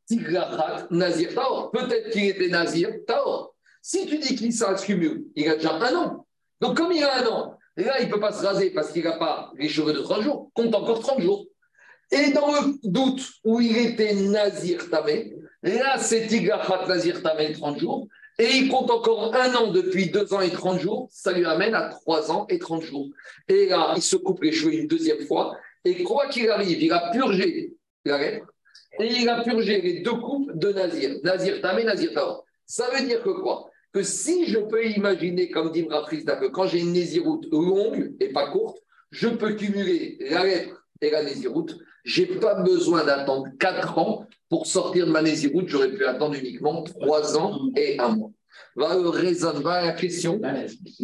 Nazir Taor. Peut-être qu'il était Nazir Taor. Si tu dis qu'il s'accumule, il a déjà un an. Donc comme il a un an, là, il ne peut pas se raser parce qu'il n'a pas les cheveux de 30 jours, compte encore 30 jours. Et dans le doute où il était Nazir Tamé, là, c'est Tigrachat Nazir Tamé 30 jours. Et il compte encore un an depuis deux ans et 30 jours, ça lui amène à trois ans et 30 jours. Et là, il se coupe les cheveux une deuxième fois, et quoi qu'il arrive, il a purgé la lèpre, et il a purgé les deux coupes de Nazir, Nazir Tamé, Nazir Taor. Ça veut dire que quoi? Que si je peux imaginer, comme dit Mrafrizda, que quand j'ai une Nésiroute longue et pas courte, je peux cumuler la lèpre et la Nésiroute, je n'ai pas besoin d'attendre quatre ans pour sortir de ma Néziroute, j'aurais pu attendre uniquement trois ans et un mois. Va raisonne, va la question.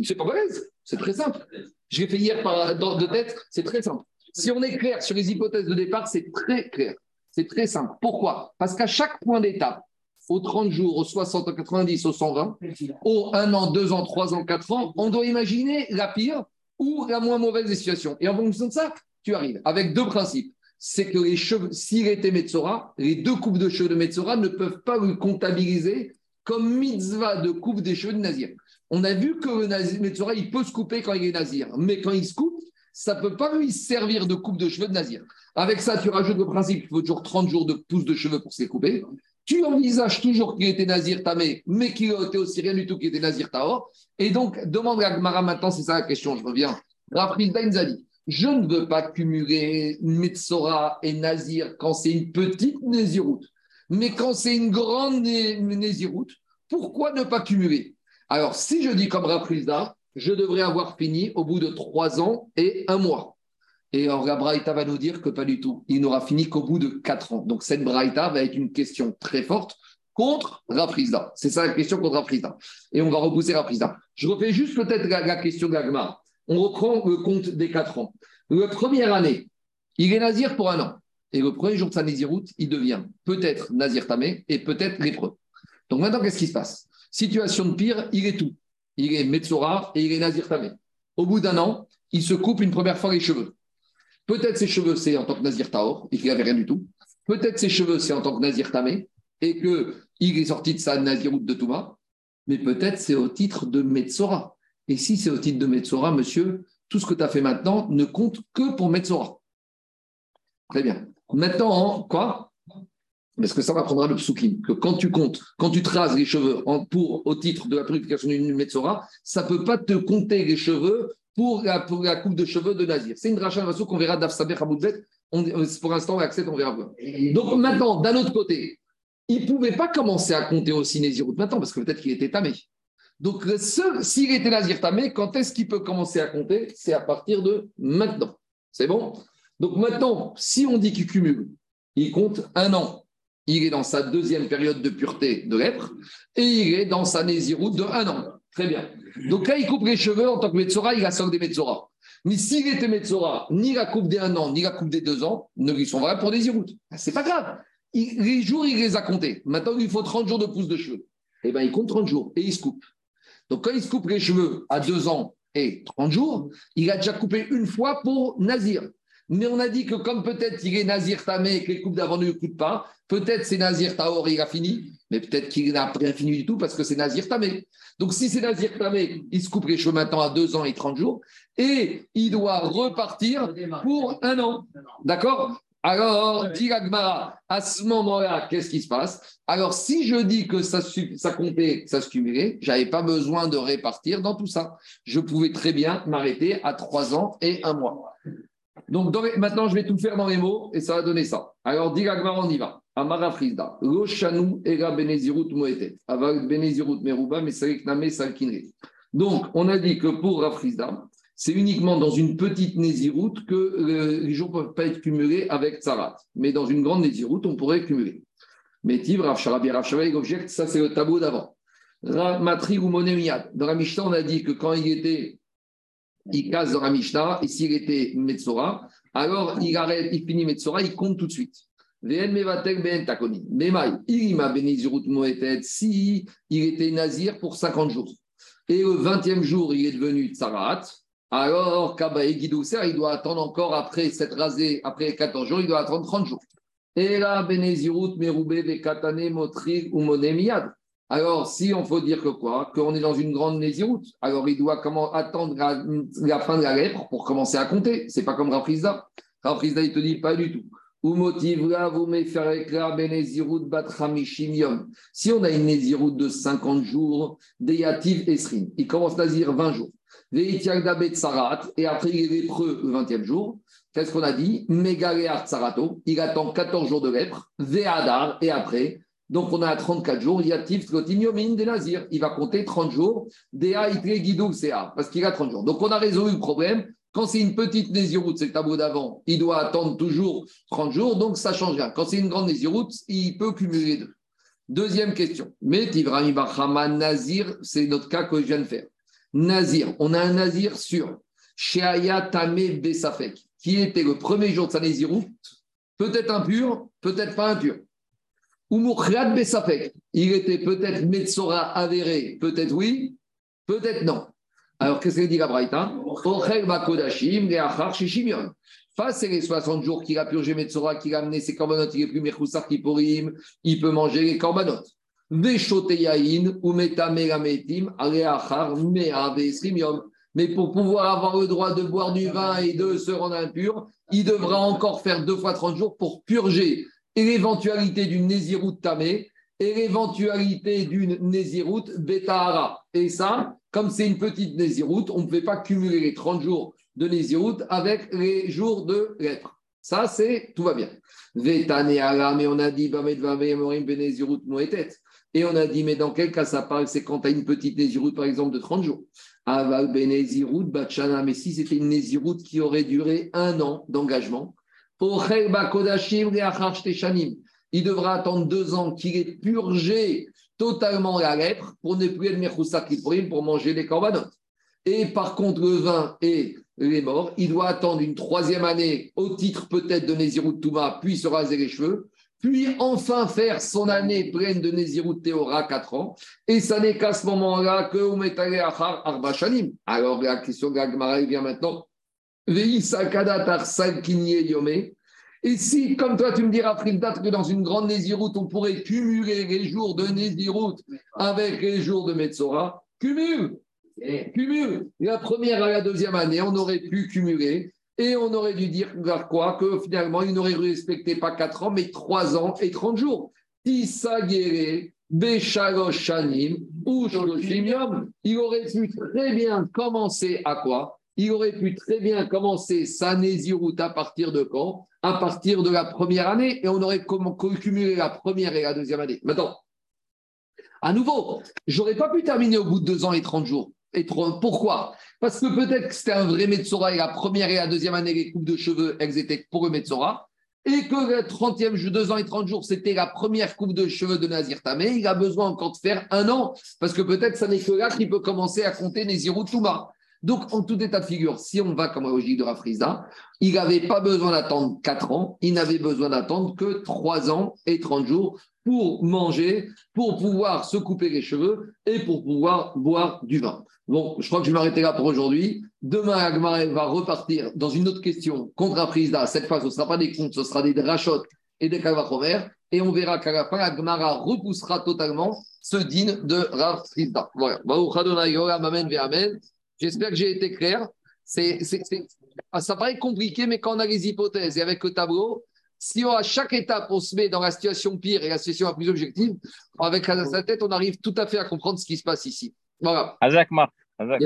C'est pas balèze, c'est très simple. Je l'ai fait hier par, de tête, c'est très simple. Si on est clair sur les hypothèses de départ, c'est très clair. C'est très simple. Pourquoi? Parce qu'à chaque point d'étape, aux 30 jours, aux 60, aux 90, aux 120, aux 1 an, 2 ans, 3 ans, 4 ans, on doit imaginer la pire ou la moins mauvaise des situations. Et en fonction de ça, tu arrives avec deux principes c'est que les cheveux, s'il était Metzora, les deux coupes de cheveux de Metzora ne peuvent pas le comptabiliser comme mitzvah de coupe des cheveux de Nazir. On a vu que le Metzora, il peut se couper quand il est Nazir, mais quand il se coupe, ça ne peut pas lui servir de coupe de cheveux de Nazir. Avec ça, tu rajoutes le principe qu'il faut toujours 30 jours de pouce de cheveux pour se couper. Tu envisages toujours qu'il était Nazir Tamé, mais qu'il était aussi rien du tout qu'il était Nazir Taor. Et donc, demande à Gmara maintenant, c'est ça la question, je reviens. A dit je ne veux pas cumuler Metsora et Nazir quand c'est une petite Néziroute. Mais quand c'est une grande Néziroute, pourquoi ne pas cumuler? Alors, si je dis comme Raprizda, je devrais avoir fini au bout de trois ans et un mois. Et alors, la va nous dire que pas du tout. Il n'aura fini qu'au bout de quatre ans. Donc, cette Braïta va être une question très forte contre Raprizda. C'est ça la question contre Raprizda. Et on va repousser Raprizda. Je refais juste peut-être la, question d'Agmar on reprend le compte des quatre ans. La première année, il est nazir pour un an. Et le premier jour de sa naziroute, il devient peut-être nazir tamé et peut-être lépreux. Donc maintenant, qu'est-ce qui se passe? Situation de pire, il est tout. Il est Metzora et il est nazir tamé. Au bout d'un an, il se coupe une première fois les cheveux. Peut-être ses cheveux, c'est en tant que nazir taor et qu'il n'avait rien du tout. Peut-être ses cheveux, c'est en tant que nazir tamé et qu'il est sorti de sa Naziroute de Touma, mais peut-être c'est au titre de Metzora. Et si c'est au titre de Metzora, monsieur, tout ce que tu as fait maintenant ne compte que pour Metzora. Très bien. Maintenant, quoi? Parce que ça m'apprendra le psukim, que quand tu comptes, quand tu traces les cheveux pour, au titre de la purification d'une Metzora, ça ne peut pas te compter les cheveux pour la, coupe de cheveux de Nazir. C'est une dracha qu'on verra d'Afsaber Hamoudbet. Pour l'instant, on accepte, on verra. Donc maintenant, d'un autre côté, il ne pouvait pas commencer à compter aussi Nézirut maintenant, parce que peut-être qu'il était tamé. Donc, s'il était Nazir tamé, quand est-ce qu'il peut commencer à compter? C'est à partir de maintenant. C'est bon? Donc maintenant, si on dit qu'il cumule, il compte un an. Il est dans sa deuxième période de pureté de lèpre et il est dans sa Nézirut de un an. Très bien. Donc là, il coupe les cheveux en tant que Metzora, il a sorti des Metzora. Mais s'il était Metzora, ni la coupe des un an, ni la coupe des deux ans, ne lui sont vrais pour des Zirut. C'est pas grave. les jours, il les a comptés. Maintenant, il faut 30 jours de pouce de cheveux. Eh bien, il compte 30 jours et il se coupe. Donc, quand il se coupe les cheveux à deux ans et 30 jours, il a déjà coupé une fois pour Nazir. Mais on a dit que comme peut-être il est Nazir Tamé et que les coupes d'avant ne le coupent pas, peut-être c'est Nazir Taor, il a fini, mais peut-être qu'il n'a rien fini du tout parce que c'est Nazir Tamé. Donc si c'est Nazir Tamé, il se coupe les cheveux maintenant à deux ans et 30 jours et il doit repartir pour un an. D'accord? Alors, dit à ce moment-là, qu'est-ce qui se passe? Alors, si je dis que ça, ça comptait, ça se cumulait, je n'avais pas besoin de répartir dans tout ça. Je pouvais très bien m'arrêter à trois ans et un mois. Donc, maintenant, je vais tout faire dans les mots et ça va donner ça. Alors, dit on y va. Amara Frisda. Roshanu era benezirut moetet. Aval benezirut meruba, mais name salkinre. Donc, on a dit que pour Rafrizda, c'est uniquement dans une petite Néziroute que euh, les jours ne peuvent pas être cumulés avec Tsarat. Mais dans une grande Néziroute, on pourrait cumuler. Mais Tiv, Rav Sharabi, Rav objecte, ça c'est le tableau d'avant. Matri ou Monemiad. Dans la Mishnah, on a dit que quand il était, il casse dans la Mishnah, et s'il était Metzora, alors il arrête, il finit Metzora, il compte tout de suite. Si il était nazir pour 50 jours, et le 20e jour, il est devenu tsarat, alors, Kabae Guidousser, il doit attendre encore après cette rasée, après 14 jours, il doit attendre 30 jours. Et là, Benezirut, Merube, Bekatane, Motri ou Monemiad. Alors, si on faut dire que quoi? Qu'on est dans une grande Nézirut, alors il doit comment, attendre la, fin de la lèpre pour commencer à compter. C'est pas comme Rafrizda. Rafrizda, il te dit pas du tout. Ou motivra, vous me faire Benezirut, Batramishimium. Si on a une Nézirut de 50 jours, Deyativ Esrin, il commence à dire 20 jours et après il est lépreux le 20e jour. Qu'est-ce qu'on a dit? Tsarato, il attend 14 jours de lèpre, Ve'adar, et après, donc on a 34 jours, Yatif des Nazir, il va compter 30 jours, Dea Itre Guidou Sea, parce qu'il a 30 jours. Donc on a résolu le problème. Quand c'est une petite Nésiroute, c'est le tableau d'avant, il doit attendre toujours 30 jours, donc ça change rien. Quand c'est une grande Nésiroute, il peut cumuler deux. Deuxième question. Mais Nazir, c'est notre cas que je viens de faire. Nazir. On a un Nazir sur Sheaya Tame Besafek, qui était le premier jour de sa Naziroute, peut-être impur, peut-être pas impur. Ou Besafek, il était peut-être Metsora avéré, peut-être oui, peut-être non. Alors, qu'est-ce qu'il dit la Braïta? Face les 60 jours qu'il a purgé Metsora, qu'il a amené ses corbanotes, il est plus Mechoussar Kipporim, il peut manger les corbanotes mais pour pouvoir avoir le droit de boire du vin et de se rendre impur, il devra encore faire deux fois 30 jours pour purger l'éventualité d'une Néziroute tamé et l'éventualité d'une Néziroute Betahara. Et ça, comme c'est une petite Néziroute, on ne peut pas cumuler les 30 jours de Néziroute avec les jours de lèpre. Ça, c'est tout va bien. mais on a dit et on a dit, mais dans quel cas ça parle? C'est quand tu as une petite Néziroute, par exemple, de 30 jours. Aval Benezirut, Bachana, mais si c'était une Néziroute qui aurait duré un an d'engagement, il devra attendre deux ans qu'il ait purgé totalement la lèpre pour ne plus être Mechoussa pour manger les corbanotes. Et par contre, le vin et les morts, il doit attendre une troisième année au titre peut-être de Nézirut Touma, puis se raser les cheveux, puis enfin faire son année pleine de Nézirut Théora, 4 ans, et ça n'est qu'à ce moment-là que Arba Shanim. Alors la question de la vient maintenant. Et si, comme toi, tu me diras, date que dans une grande Néziroute, on pourrait cumuler les jours de Néziroute avec les jours de Metzora, cumule, cumule. La première à la deuxième année, on aurait pu cumuler et on aurait dû dire quoi Que finalement, il n'aurait respecté pas 4 ans, mais 3 ans et 30 jours. Tisagere, Beshaloshanim, ou il aurait pu très bien commencer à quoi? Il aurait pu très bien commencer sa Néziroute à partir de quand? À partir de la première année, et on aurait cumulé la première et la deuxième année. Maintenant, à nouveau, j'aurais pas pu terminer au bout de 2 ans et 30 jours. Et pourquoi? Parce que peut-être que c'était un vrai Metzora et la première et la deuxième année, les coupes de cheveux, elles étaient pour le Metzora. Et que le 30e, 2 ans et 30 jours, c'était la première coupe de cheveux de Nazir Tamé. Il a besoin encore de faire un an. Parce que peut-être ça n'est que là qu'il peut commencer à compter Nézirou Touma. Donc, en tout état de figure, si on va comme la logique de Rafriza, il n'avait pas besoin d'attendre 4 ans, il n'avait besoin d'attendre que 3 ans et 30 jours pour manger, pour pouvoir se couper les cheveux et pour pouvoir boire du vin. Bon, je crois que je vais m'arrêter là pour aujourd'hui. Demain, Agmar va repartir dans une autre question contre Aprisda. Cette fois, ce ne sera pas des comptes, ce sera des drachotes et des Kalvachomer. Et on verra qu'à la fin, Agmara repoussera totalement ce din de Rav Voilà. J'espère que j'ai été clair. C'est, ah, ça paraît compliqué, mais quand on a les hypothèses et avec le tableau, si à chaque étape, on se met dans la situation pire et la situation la plus objective, avec sa tête, on arrive tout à fait à comprendre ce qui se passe ici. Voilà. Azak Marc. Azak.